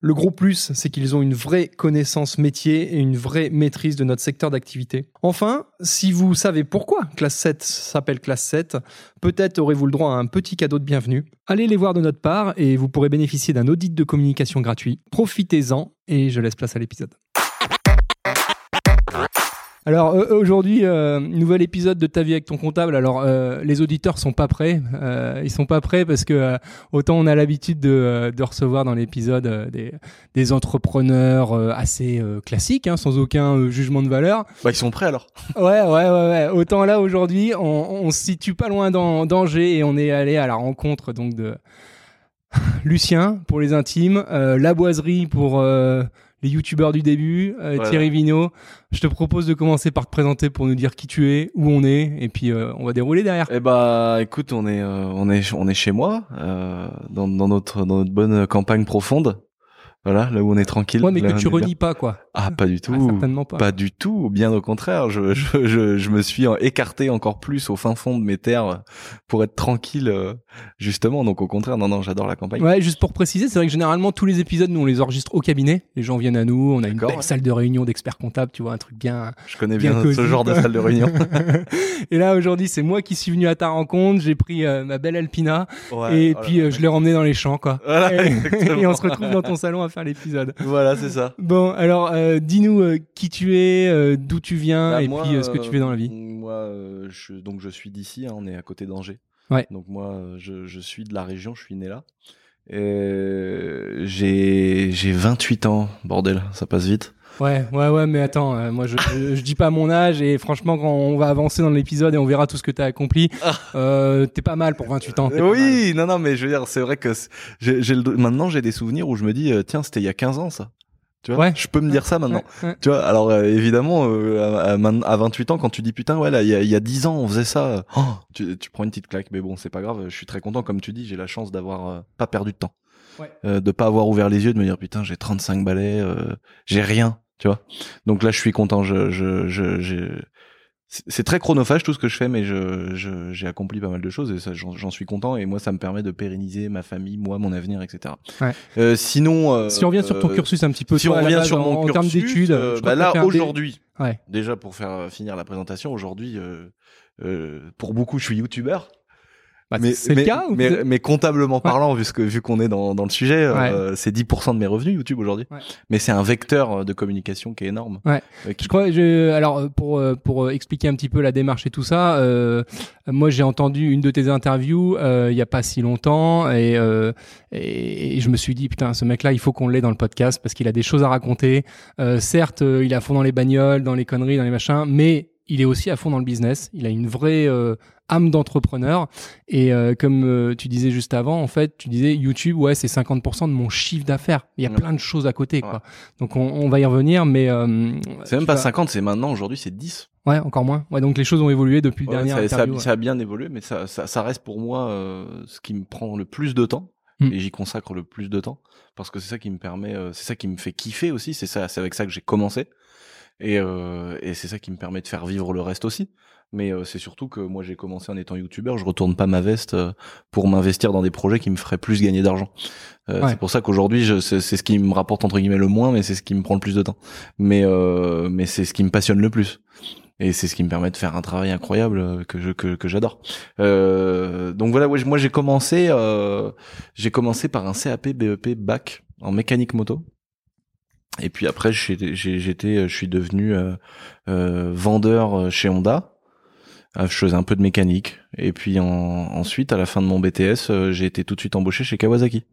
Le gros plus, c'est qu'ils ont une vraie connaissance métier et une vraie maîtrise de notre secteur d'activité. Enfin, si vous savez pourquoi Classe 7 s'appelle Classe 7, peut-être aurez-vous le droit à un petit cadeau de bienvenue. Allez les voir de notre part et vous pourrez bénéficier d'un audit de communication gratuit. Profitez-en et je laisse place à l'épisode. Alors euh, aujourd'hui, euh, nouvel épisode de ta vie avec ton comptable. Alors euh, les auditeurs sont pas prêts, ils sont pas prêts parce que autant on a l'habitude de, de recevoir dans l'épisode des, des entrepreneurs assez classiques, hein, sans aucun jugement de valeur. Bah ils sont prêts alors. Ouais, ouais, ouais, ouais. Autant là aujourd'hui, on, on se situe pas loin d'An- d'Angers et on est allé à la rencontre donc de Lucien pour les intimes, la boiserie pour les youtubeurs du début, euh, Voilà. Thierry Vigneault. Je te propose de commencer par te présenter pour nous dire qui tu es, où on est, et puis euh, on va dérouler derrière. Eh bah écoute, on est euh, on est on est chez moi dans, dans notre dans notre bonne campagne profonde. Voilà, là où on est tranquille. Ouais, mais Là, que tu bien. renies pas, quoi. Ah, pas du tout. Ah, certainement pas. Pas du tout, bien au contraire. Je, je, je, je me suis écarté encore plus au fin fond de mes terres pour être tranquille, euh, justement. Donc au contraire, non, non, j'adore la campagne. Ouais, juste pour préciser, c'est vrai que généralement tous les épisodes, nous on les enregistre au cabinet. Les gens viennent à nous, on a une belle ouais. salle de réunion d'experts comptables, tu vois, un truc bien. Je connais Bien ce genre de salle de réunion. et là aujourd'hui, c'est moi qui suis venu à ta rencontre. J'ai pris euh, ma belle Alpina et oh puis euh, je l'ai remmené dans les champs, quoi. Voilà, et, et on se retrouve dans ton salon à faire l'épisode. Voilà, c'est ça. Bon, alors euh, dis-nous euh, qui tu es, euh, d'où tu viens Bah, et moi, puis euh, ce que tu euh, fais dans la vie. Moi, euh, je, donc je suis d'ici, hein, on est à côté d'Angers. Ouais. Donc moi, euh, je, je suis de la région, je suis né là. J'ai j'ai 28 ans, bordel, ça passe vite. Ouais, ouais, ouais, mais attends, euh, moi je, je, je dis pas mon âge et franchement quand on va avancer dans l'épisode et on verra tout ce que t'as accompli, euh, t'es pas mal pour 28 ans. Oui, non, non, mais je veux dire, c'est vrai que j'ai, maintenant j'ai des souvenirs où je me dis, euh, tiens, c'était il y a 15 ans ça. Tu vois, Ouais. je peux me dire ça maintenant. Ouais, ouais. Tu vois, alors euh, évidemment, euh, à, à man- à 28 ans, quand tu dis putain, ouais, là, il y a, y a 10 ans, on faisait ça, oh, tu, tu prends une petite claque, mais bon, c'est pas grave, je suis très content, comme tu dis, j'ai la chance d'avoir euh, pas perdu de temps. Ouais. De pas avoir ouvert les yeux, de me dire putain, j'ai 35 balais, euh, j'ai rien, tu vois. Donc là, je suis content, je, je, je, j'ai- c'est très chronophage tout ce que je fais, mais je, je- j'ai accompli pas mal de choses et j'en, suis content et moi, ça me permet de pérenniser ma famille, moi, mon avenir, etc. Ouais. Euh, sinon, euh, Si on revient sur ton euh, cursus un petit peu, si on revient sur mon en cursus, termes d'études, euh, je bah là aujourd'hui, Ouais. déjà pour faire euh, finir la présentation, aujourd'hui, euh, euh, pour beaucoup, je suis youtubeur. Bah, mais c'est mais, le cas ou mais, mais comptablement parlant, vu, ce que, vu qu'on est dans, dans le sujet, euh, c'est 10% de mes revenus YouTube aujourd'hui. Ouais. Mais c'est un vecteur de communication qui est énorme. Ouais. Euh, qui- Je crois, je, alors euh, pour euh, pour euh, expliquer un petit peu la démarche et tout ça, euh, moi j'ai entendu une de tes interviews euh, il y a pas si longtemps et, euh, et et je me suis dit putain ce mec-là il faut qu'on l'ait dans le podcast parce qu'il a des choses à raconter. Euh, certes euh, il est à fond dans les bagnoles, dans les conneries, dans les machins, mais il est aussi à fond dans le business. Il a une vraie euh, âme d'entrepreneur et euh, comme euh, tu disais juste avant en fait tu disais YouTube ouais c'est 50% de mon chiffre d'affaires. Il y a Ouais. plein de choses à côté quoi. Ouais. Donc on, on va y revenir mais euh, C'est même pas vas- 50, c'est maintenant, aujourd'hui, c'est 10. Ouais, encore moins. Ouais, donc les choses ont évolué depuis le dernier ça, ça, a, ça a bien évolué, mais ça, ça, ça reste pour moi euh, ce qui me prend le plus de temps. Mm. et j'y consacre le plus de temps parce que c'est ça qui me permet, euh, c'est ça qui me fait kiffer aussi. C'est ça, c'est avec ça que j'ai commencé et, euh, et c'est ça qui me permet de faire vivre le reste aussi. Mais euh, c'est surtout que moi j'ai commencé en étant youtubeur, je retourne pas ma veste euh, pour m'investir dans des projets qui me feraient plus gagner d'argent. Euh, Ouais. C'est pour ça qu'aujourd'hui c'est ce qui me rapporte entre guillemets le moins, mais c'est ce qui me prend le plus de temps. Mais euh, mais c'est ce qui me passionne le plus. Et c'est ce qui me permet de faire un travail incroyable euh, que je que, que j'adore. Euh, donc voilà, ouais, moi j'ai commencé euh, j'ai commencé par un CAP BEP bac en mécanique moto. Et puis après j'étais je suis devenu euh, euh, vendeur chez Honda. Euh, Je faisais un peu de mécanique. Et puis en- ensuite, à la fin de mon BTS, euh, j'ai été tout de suite embauché chez Kawasaki.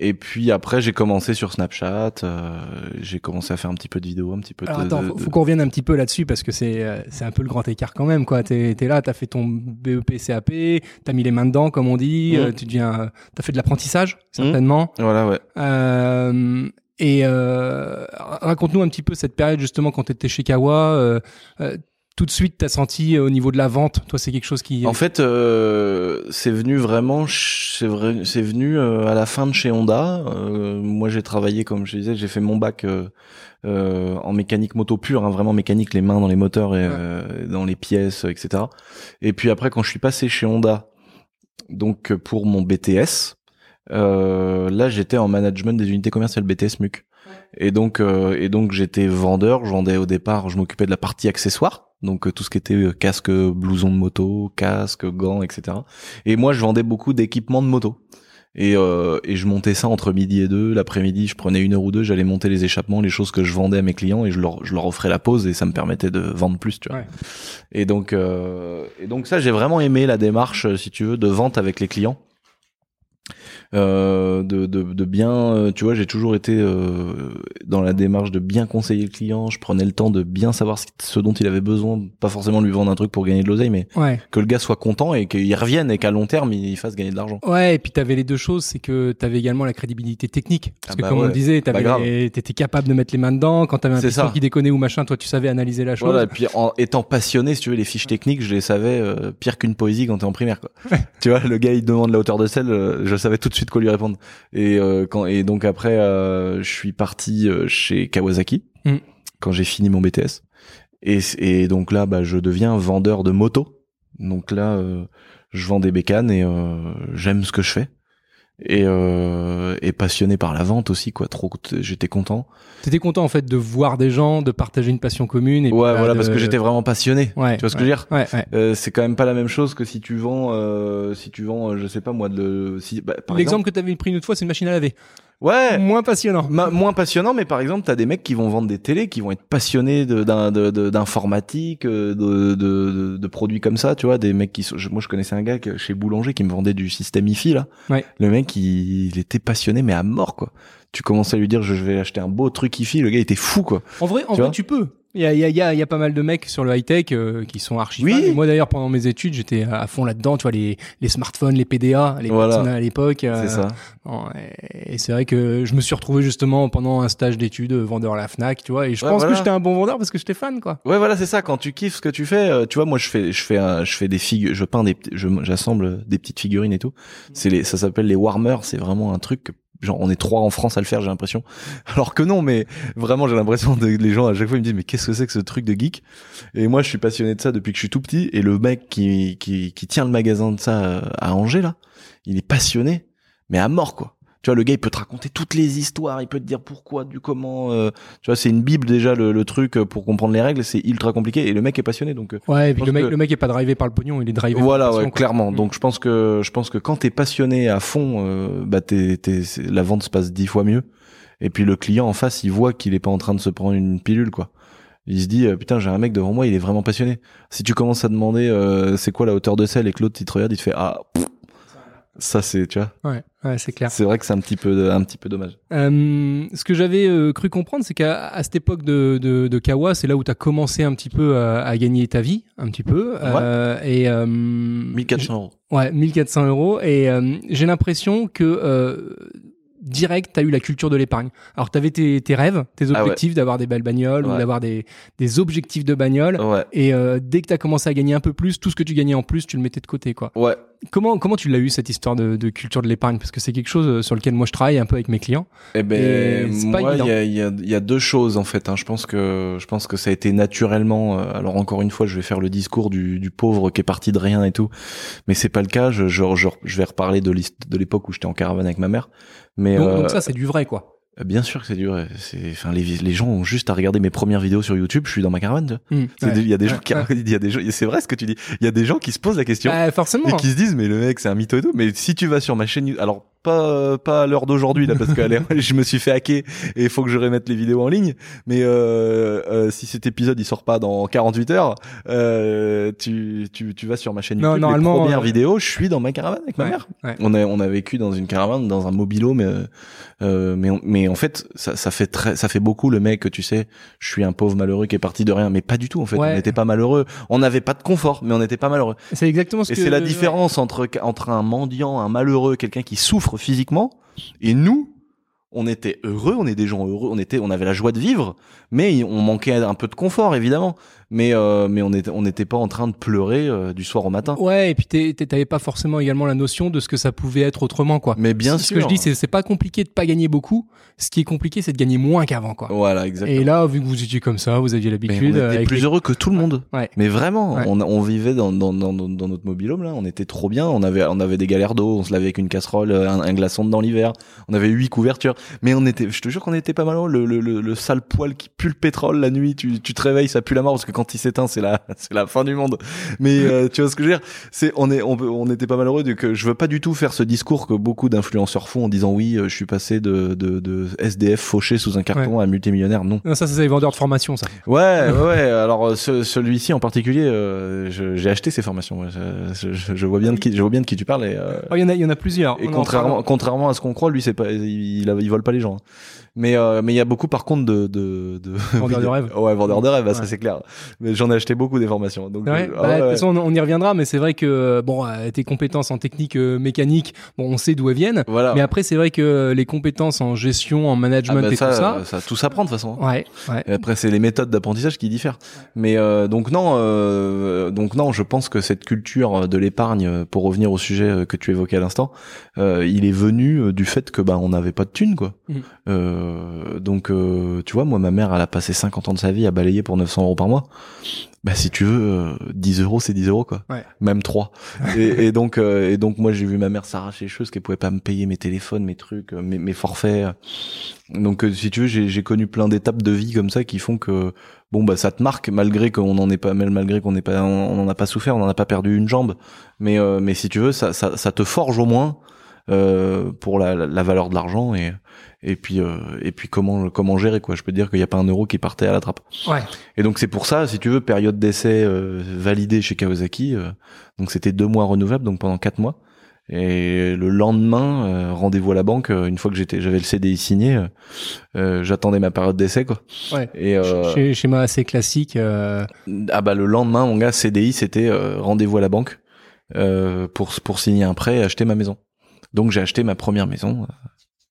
Et puis après, j'ai commencé sur Snapchat. euh, j'ai commencé à faire un petit peu de vidéos, un petit peu Alors de. attends, faut, de- faut qu'on revienne un petit peu là-dessus parce que c'est euh, c'est un peu le grand écart quand même quoi. T'es es là, t'as fait ton BEP CAP, t'as mis les mains dedans comme on dit, Mhm. euh, tu deviens, t'as fait de l'apprentissage certainement. Voilà, ouais. Euh, et euh, raconte-nous un petit peu cette période justement quand t'étais chez Kawa. Tout de suite, t'as senti euh, au niveau de la vente, toi c'est quelque chose qui. En fait, euh, c'est venu vraiment, c'est vrai, c'est venu euh, à la fin de chez Honda. Euh, moi, j'ai travaillé, comme je disais, j'ai fait mon bac euh, euh, en mécanique moto pure, hein, vraiment mécanique, les mains dans les moteurs et Ouais. euh, dans les pièces, etc. Et puis après, quand je suis passé chez Honda, donc pour mon BTS, euh, là, j'étais en management des unités commerciales BTS MUC. Et donc, euh, et donc j'étais vendeur. Je vendais au départ, je m'occupais de la partie accessoires, donc euh, tout ce qui était euh, casque, blouson de moto, casque, gants, etc. Et moi, je vendais beaucoup d'équipements de moto. Et, euh, et je montais ça entre midi et deux. L'après-midi, je prenais une heure ou deux, j'allais monter les échappements, les choses que je vendais à mes clients, et je leur, je leur offrais la pause, et ça me permettait de vendre plus, tu vois. Ouais. Et donc, euh, et donc ça, j'ai vraiment aimé la démarche, euh, si tu veux, de vente avec les clients. Euh, de, de, de bien, euh, tu vois, j'ai toujours été euh, dans la démarche de bien conseiller le client. Je prenais le temps de bien savoir ce, dont il avait besoin, pas forcément lui vendre un truc pour gagner de l'oseille, mais Ouais. que le gars soit content et qu'il revienne et qu'à long terme il fasse gagner de l'argent. Ouais, et puis t'avais les deux choses, c'est que t'avais également la crédibilité technique. Parce Ah que bah comme on ouais, le disait, bah grave. t'avais- t'étais capable de mettre les mains dedans. Quand t'avais un piston qui déconnait ou machin, toi tu savais analyser la chose. Voilà, et puis en étant passionné, si tu veux, les fiches techniques, je les savais euh, pire qu'une poésie quand t'es en primaire. Quoi. tu vois, le gars il demande la hauteur de selle, euh, je savais tout de suite quoi lui répondre. Et euh, quand et donc après, euh, je suis parti euh, chez Kawasaki Mm. quand j'ai fini mon BTS. Et, et donc là, bah, je deviens vendeur de moto. Donc là, euh, je vends des bécanes et euh, j'aime ce que je fais. Et, euh, et passionné par la vente aussi, quoi. Trop, j'étais content. T'étais content en fait de voir des gens, de partager une passion commune. Et ouais, voilà, de- parce que j'étais vraiment passionné. Ouais, tu vois ce que je veux dire Ouais. Euh, c'est quand même pas la même chose que si tu vends, euh, si tu vends, euh, je sais pas moi, de, si, bah, L'exemple exemple, que t'avais pris une autre fois, c'est une machine à laver. Ouais, Moins passionnant. ma- moins passionnant, mais par exemple, t'as des mecs qui vont vendre des télés, qui vont être passionnés de- de- d'informatique, euh, de, de, produits comme ça, tu vois, des mecs qui sont, je- moi je connaissais un gars que- chez Boulanger qui me vendait du système IFI là. Ouais. Le mec, il, il était passionné mais à mort quoi. Tu commençais à lui dire je vais acheter un beau truc IFI, le gars il était fou quoi. En vrai, en Tu vrai, tu peux. Il y a, y, a, y, a, y a pas mal de mecs sur le high-tech euh, qui sont archi Oui. Moi d'ailleurs, pendant mes études, j'étais à fond là-dedans. Tu vois, les, les smartphones, les PDA, les Voilà. à l'époque. euh, C'est ça. et c'est vrai que je me suis retrouvé justement pendant un stage d'études euh, vendeur à la Fnac, tu vois. Et je Ouais, pense voilà. que j'étais un bon vendeur parce que j'étais fan, quoi. Ouais, voilà, c'est ça. Quand tu kiffes ce que tu fais, euh, tu vois, moi, je fais, je fais, un- je fais des figures, je peins des, j'assemble des petites figurines et tout. C'est les, ça s'appelle les warmers. C'est vraiment un truc. Genre, on est trois en France à le faire, j'ai l'impression. Alors que non, mais vraiment, j'ai l'impression que les gens à chaque fois ils me disent, mais qu'est-ce que c'est que ce truc de geek? Et moi, je suis passionné de ça depuis que je suis tout petit. Et le mec qui, qui, qui tient le magasin de ça euh, à Angers là, il est passionné, mais à mort quoi. Tu vois, le gars, il peut te raconter toutes les histoires, il peut te dire pourquoi, du comment. euh, tu vois, c'est une bible déjà le, le truc euh, pour comprendre les règles. C'est ultra compliqué et le mec est passionné, donc. euh, Ouais, et puis le mec, que- le mec est pas drivé par le pognon, il est drivé voilà, par ouais, passion, quoi. clairement. Mm. Donc je pense que je pense que quand t'es passionné à fond, euh, bah t'es, t'es, la vente se passe dix fois mieux. Et puis le client en face, il voit qu'il est pas en train de se prendre une pilule, quoi. Il se dit euh, putain j'ai un mec devant moi, il est vraiment passionné. Si tu commences à demander euh, c'est quoi la hauteur de selle et que l'autre il te regarde, il te fait ah pff. Ça c'est tu vois. Ouais, ouais, c'est clair. C'est vrai que c'est un petit peu un petit peu dommage. Euh, ce que j'avais euh, cru comprendre, c'est qu'à à cette époque de, de, de Kawa, c'est là où tu as commencé un petit peu à, à gagner ta vie, un petit peu. Euh, et, euh, 1400 euros. Ouais, 1400 euros. Et euh, j'ai l'impression que euh, direct, tu as eu la culture de l'épargne. Alors, tu avais tes, tes rêves, tes Ah ouais. objectifs d'avoir des belles bagnoles ou Ouais. d'avoir des, des objectifs de bagnoles. Ouais. Et euh, dès que tu as commencé à gagner un peu plus, tout ce que tu gagnais en plus, tu le mettais de côté. quoi. Ouais, comment comment tu l'as eu cette histoire de, de culture de l'épargne? Parce que c'est quelque chose euh, sur lequel moi je travaille un peu avec mes clients. Eh ben, Et moi, il y a, y, a, y a deux choses en fait. Hein. Je pense que je pense que ça a été naturellement. euh, alors encore une fois, je vais faire le discours du, du pauvre qui est parti de rien et tout, mais c'est pas le cas. Je, je, je, je vais reparler de l'époque où j'étais en caravane avec ma mère. Mais Donc, euh, donc ça c'est du vrai quoi. Bien sûr que c'est dur. C'est, enfin, les, les gens ont juste à regarder mes premières vidéos sur YouTube. Je suis dans ma caravane. Hmm. Ouais. Il y a des Ouais, gens qui, ouais. il y a des gens. C'est vrai ce que tu dis. Il y a des gens qui se posent la question Bah, forcément. et qui se disent mais le mec c'est un mytho et tout. Mais si tu vas sur ma chaîne, alors pas pas à l'heure d'aujourd'hui là parce que je me suis fait hacker et il faut que je remette les vidéos en ligne. Mais euh, euh, si cet épisode il sort pas dans 48 heures, euh, tu, tu tu vas sur ma chaîne Non, YouTube. normalement, les premières euh, vidéos, je suis dans ma caravane avec ma mère. ouais. On a on a vécu dans une caravane, dans un mobilo, mais euh, euh, mais mais en fait ça ça fait très ça fait beaucoup le mec que tu sais. Je suis un pauvre malheureux qui est parti de rien, mais pas du tout en fait. Ouais. On n'était pas malheureux. On n'avait pas de confort, mais on n'était pas malheureux. C'est exactement ce Et que c'est la ouais. différence entre entre un mendiant, un malheureux, quelqu'un qui souffre physiquement, et nous, on était heureux, on est des gens heureux, on était, on avait la joie de vivre, mais on manquait un peu de confort évidemment. Mais euh, mais on était on n'était pas en train de pleurer euh, du soir au matin. Ouais, et puis t'avais pas forcément également la notion de ce que ça pouvait être autrement, quoi. Mais bien ce sûr. que je dis, c'est c'est pas compliqué de pas gagner beaucoup. Ce qui est compliqué, c'est de gagner moins qu'avant, quoi. Voilà, exactement. Et là, vu que vous étiez comme ça, vous aviez l'habitude. on euh, était plus les- heureux que tout le monde. Ouais. Mais vraiment, Ouais. on, on vivait dans, dans, dans, dans dans notre mobilhome là, on était trop bien. On avait on avait des galères d'eau, on se lavait avec une casserole, un, un glaçon dans l'hiver. On avait huit couvertures, mais on était, je te jure qu'on était pas mal. Le, le, le, le sale poil qui pue le pétrole la nuit, tu, tu te réveilles, ça pue la mort parce que quand il s'éteint, c'est la c'est la fin du monde. Mais euh, tu vois ce que je veux dire? C'est on est on, on était pas malheureux que je veux pas du tout faire ce discours que beaucoup d'influenceurs font en disant oui, euh, je suis passé de de, de SDF fauché sous un carton à multimillionnaire. Non. Non, ça, c'est les vendeurs de formation, ça. Ouais, ouais. Alors euh, ce- celui-ci en particulier, euh, je- j'ai acheté ces formations. ouais. Je, je- je vois bien de qui, je vois bien de qui tu parles. Et, euh, Oh, il y en a, il y en a plusieurs. et On en contrairement, contrairement à ce qu'on croit, lui, c'est pas, il, il, il vole pas les gens. hein. Mais euh, mais il y a beaucoup par contre de de, de Vendeurs de rêves. Ouais, vendeurs de rêves, bah, ça Ouais. c'est clair. Mais j'en ai acheté beaucoup des formations. Donc Ouais, euh, bah, ah de toute ouais. façon, on, y reviendra, mais c'est vrai que bon, euh, tes compétences en technique euh, mécanique, bon, on sait d'où elles viennent. voilà. Mais après, c'est vrai que les compétences en gestion, en Ah management bah, et ça, tout ça, ça, tout s'apprend de toute façon. hein. ouais, ouais. Et après, c'est les méthodes d'apprentissage qui diffèrent. Mais euh, donc non, euh, donc non, je pense que cette culture de l'épargne, pour revenir au sujet que tu évoquais à l'instant, euh, il est venu du fait que bah on n'avait pas de thunes quoi. Mhm. Euh, donc euh, tu vois, moi ma mère, elle a passé 50 ans de sa vie à balayer pour 900 euros par mois. Bah si tu veux, euh, 10 euros c'est 10 euros quoi. Ouais. Même 3. et, et donc euh, et donc moi j'ai vu ma mère s'arracher les parce qu'elle pouvait pas me payer mes téléphones, mes trucs, euh, mes, mes forfaits. Donc euh, si tu veux, j'ai connu plein d'étapes de vie comme ça qui font que bon bah ça te marque malgré qu'on n'en est pas mal malgré qu'on n'est pas on n'en a pas souffert, on n'en a pas perdu une jambe. Mais euh, mais si tu veux, ça ça, ça te forge au moins euh, pour la, la valeur de l'argent et et puis euh, et puis comment comment gérer quoi. Je peux te dire qu'il n'y a pas un euro qui partait à la trappe. Ouais. Et donc c'est pour ça, si tu veux, période d'essai euh, validée chez Kawasaki. euh, donc c'était deux mois renouvelables, donc pendant quatre mois. Et le lendemain, euh, rendez-vous à la banque. une fois que j'étais, j'avais le CDI signé, j'attendais ma période d'essai quoi. Ouais. Et euh, Chez- Schéma assez classique. euh, ah bah le lendemain, mon gars, CDI, c'était euh, rendez-vous à la banque euh, pour pour signer un prêt et acheter ma maison. Donc j'ai acheté ma première maison. euh,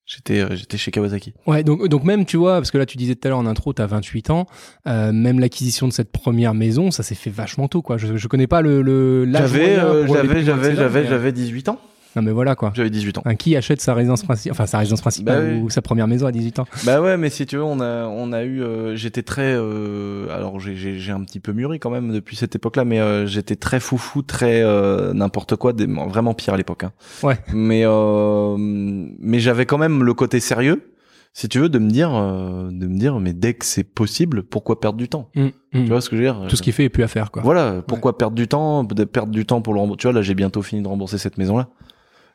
J'étais euh, j'étais chez Kawasaki. Ouais, donc, donc même, tu vois, parce que là, tu disais tout à l'heure en intro, tu as 28 ans, euh, même l'acquisition de cette première maison, ça s'est fait vachement tôt, quoi. Je, je connais pas le, le l'âge euh, les j'avais j'avais j'avais j'avais 18 ans. Non, mais voilà, quoi. J'avais 18 ans. Un qui achète sa résidence principale, enfin sa résidence principale Bah oui. ou sa première maison à 18 ans. Bah ouais, mais si tu veux, on a on a eu euh, j'étais très euh, alors j'ai j'ai j'ai un petit peu mûri quand même depuis cette époque-là mais euh, j'étais très foufou, très euh, n'importe quoi, des, vraiment pire à l'époque hein. Ouais. Mais euh, mais j'avais quand même le côté sérieux si tu veux de me dire euh, de me dire mais dès que c'est possible, pourquoi perdre du temps? Hum, hum. Tu vois ce que je veux dire? Tout ce qui fait est plus à faire, quoi. Voilà, pourquoi perdre du temps, perdre du temps pour le rembourser. Tu vois là, j'ai bientôt fini de rembourser cette maison là.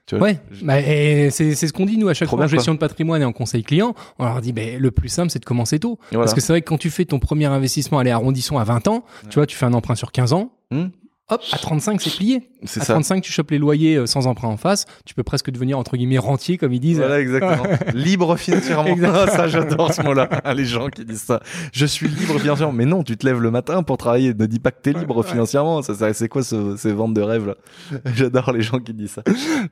Tu vois Ouais, bah, et c'est c'est ce qu'on dit nous à chaque Trop fois en gestion de patrimoine et en conseil client. On leur dit, ben le plus simple, c'est de commencer tôt. Voilà. Parce que c'est vrai que quand tu fais ton premier investissement, allez, arrondissons à 20 ans, tu vois, tu fais un emprunt sur 15 ans, Hum, hop, à 35, c'est plié. c'est À ça. 35, tu chopes les loyers euh, sans emprunt en face, tu peux presque devenir, entre guillemets, rentier, comme ils disent. Voilà, exactement. libre financièrement. Exactement. ça, j'adore ce mot-là. Les gens qui disent ça. Je suis libre financièrement. Mais non, tu te lèves le matin pour travailler. Ne dis pas que t'es libre Ouais. financièrement. Ça, ça- c'est quoi ce, ces ventes de rêves là? J'adore les gens qui disent ça.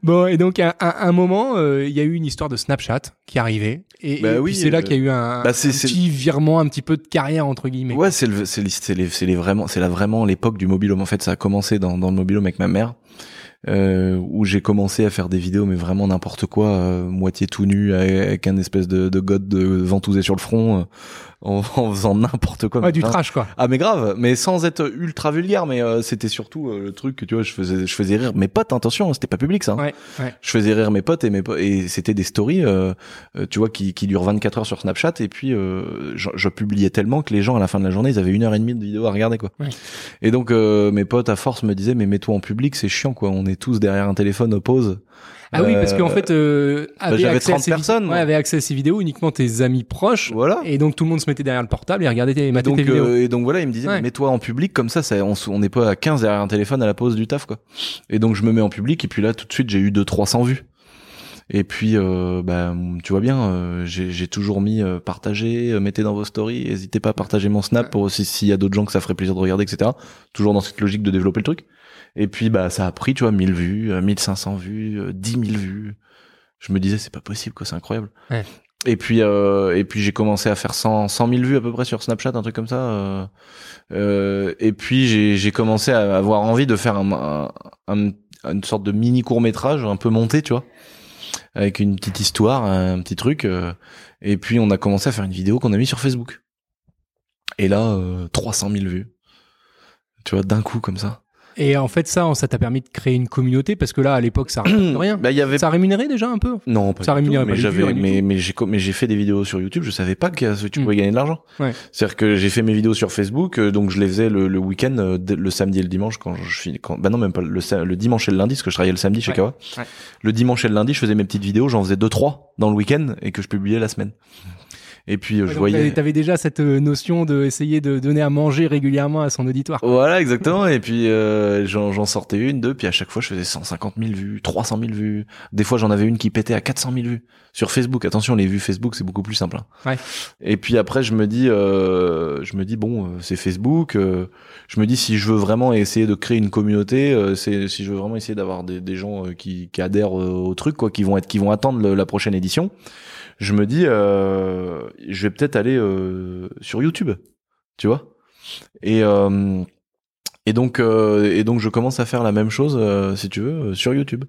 Bon, et donc, à, à un moment, euh, il y a eu une histoire de Snapchat qui arrivait. Et, Bah et oui, puis c'est là qu'il y a eu un, bah, c'est- un c'est- petit virement, un petit peu de carrière, entre guillemets. Ouais, c'est le, c'est les, c'est les, les vraiment, c'est là vraiment l'époque du mobilhome. En fait, ça commencé dans, le mobilhome avec ma mère. euh, où j'ai commencé à faire des vidéos, mais vraiment n'importe quoi, euh, moitié tout nu avec un espèce de, de god de ventousé sur le front, euh, en, en faisant n'importe quoi. Ouais, du trash, quoi. Ah mais grave, mais sans être ultra vulgaire, mais euh, c'était surtout euh, le truc que tu vois, je faisais, je faisais rire mes potes. Attention, c'était pas public ça. hein. Ouais, ouais. Je faisais rire mes potes et mes po- et c'était des stories, euh, euh, tu vois, qui, qui durent 24 heures sur Snapchat et puis euh, je, je publiais tellement que les gens à la fin de la journée ils avaient une heure et demie de vidéo à regarder quoi. Ouais. Et donc euh, mes potes à force me disaient mais mets-toi en public c'est chiant quoi, on est tous derrière un téléphone au pause. Ah oui, parce Euh, qu'en fait, euh, avait j'avais accès à 30 ces vid- personnes. Ouais, avait accès à ces vidéos uniquement tes amis proches. Voilà. Et donc tout le monde se mettait derrière le portable et regardait tes, matait Donc, tes vidéos. euh, et donc voilà, il me disait, Ouais. mets-toi en public, comme ça, ça on n'est pas à 15 derrière un téléphone à la pause du taf, quoi. Et donc je me mets en public, et puis là, tout de suite, j'ai eu 200-300 vues. Et puis, euh, bah, tu vois bien, euh, j'ai toujours mis euh, partager, euh, mettez dans vos stories, n'hésitez pas à partager mon snap pour aussi s'il y a d'autres gens que ça ferait plaisir de regarder, etc. Toujours dans cette logique de développer le truc. Et puis, bah, ça a pris, tu vois, 1000 vues, euh, 1500 vues, euh, 10 000 vues. Je me disais, c'est pas possible, quoi, c'est incroyable. Ouais. Et puis, euh, et puis j'ai commencé à faire 100, 100 000 vues à peu près sur Snapchat, un truc comme ça. euh, euh, et puis j'ai j'ai commencé à avoir envie de faire un, un- un- une sorte de mini court métrage un peu monté, tu vois, avec une petite histoire, un petit truc. euh, et puis on a commencé à faire une vidéo qu'on a mis sur Facebook. Et là, euh, 300 000 vues. Tu vois, d'un coup comme ça. Et en fait, ça, ça t'a permis de créer une communauté parce que là, à l'époque, ça rien. Bah, il y avait Ça rémunérait déjà un peu? Non, pas Ça rémunérait tout, pas mais j'avais, mais, mais j'ai, co- mais j'ai fait des vidéos sur YouTube, je savais pas que tu Mm. pouvais gagner de l'argent. Ouais. C'est-à-dire que j'ai fait mes vidéos sur Facebook, euh, donc je les faisais le, le week-end, euh, le samedi et le dimanche quand je finis, quand, bah non, même pas le dimanche et le lundi, parce que je travaillais le samedi chez Ouais. Kawa. Ouais. Le dimanche et le lundi, je faisais mes petites vidéos, j'en faisais deux, trois dans le week-end et que je publiais la semaine. Et puis, euh, je Donc, voyais. t'avais- déjà cette euh, notion de essayer de donner à manger régulièrement à son auditoire. Voilà, exactement. Et puis euh, j'en, sortais une, deux, puis à chaque fois je faisais 150 000 vues, 300 000 vues. Des fois j'en avais une qui pétait à 400 000 vues sur Facebook. Attention, les vues Facebook c'est beaucoup plus simple. hein. Ouais. Et puis après je me dis, euh, je me dis bon, euh, c'est Facebook. euh, je me dis si je veux vraiment essayer de créer une communauté, euh, c'est si je veux vraiment essayer d'avoir des, des gens qui, qui adhèrent au truc, quoi, qui vont être, qui vont attendre le- la prochaine édition. Je me dis, euh, je vais peut-être aller euh, sur YouTube, tu vois. Et euh, et donc, euh, et donc, je commence à faire la même chose, euh, si tu veux, sur YouTube.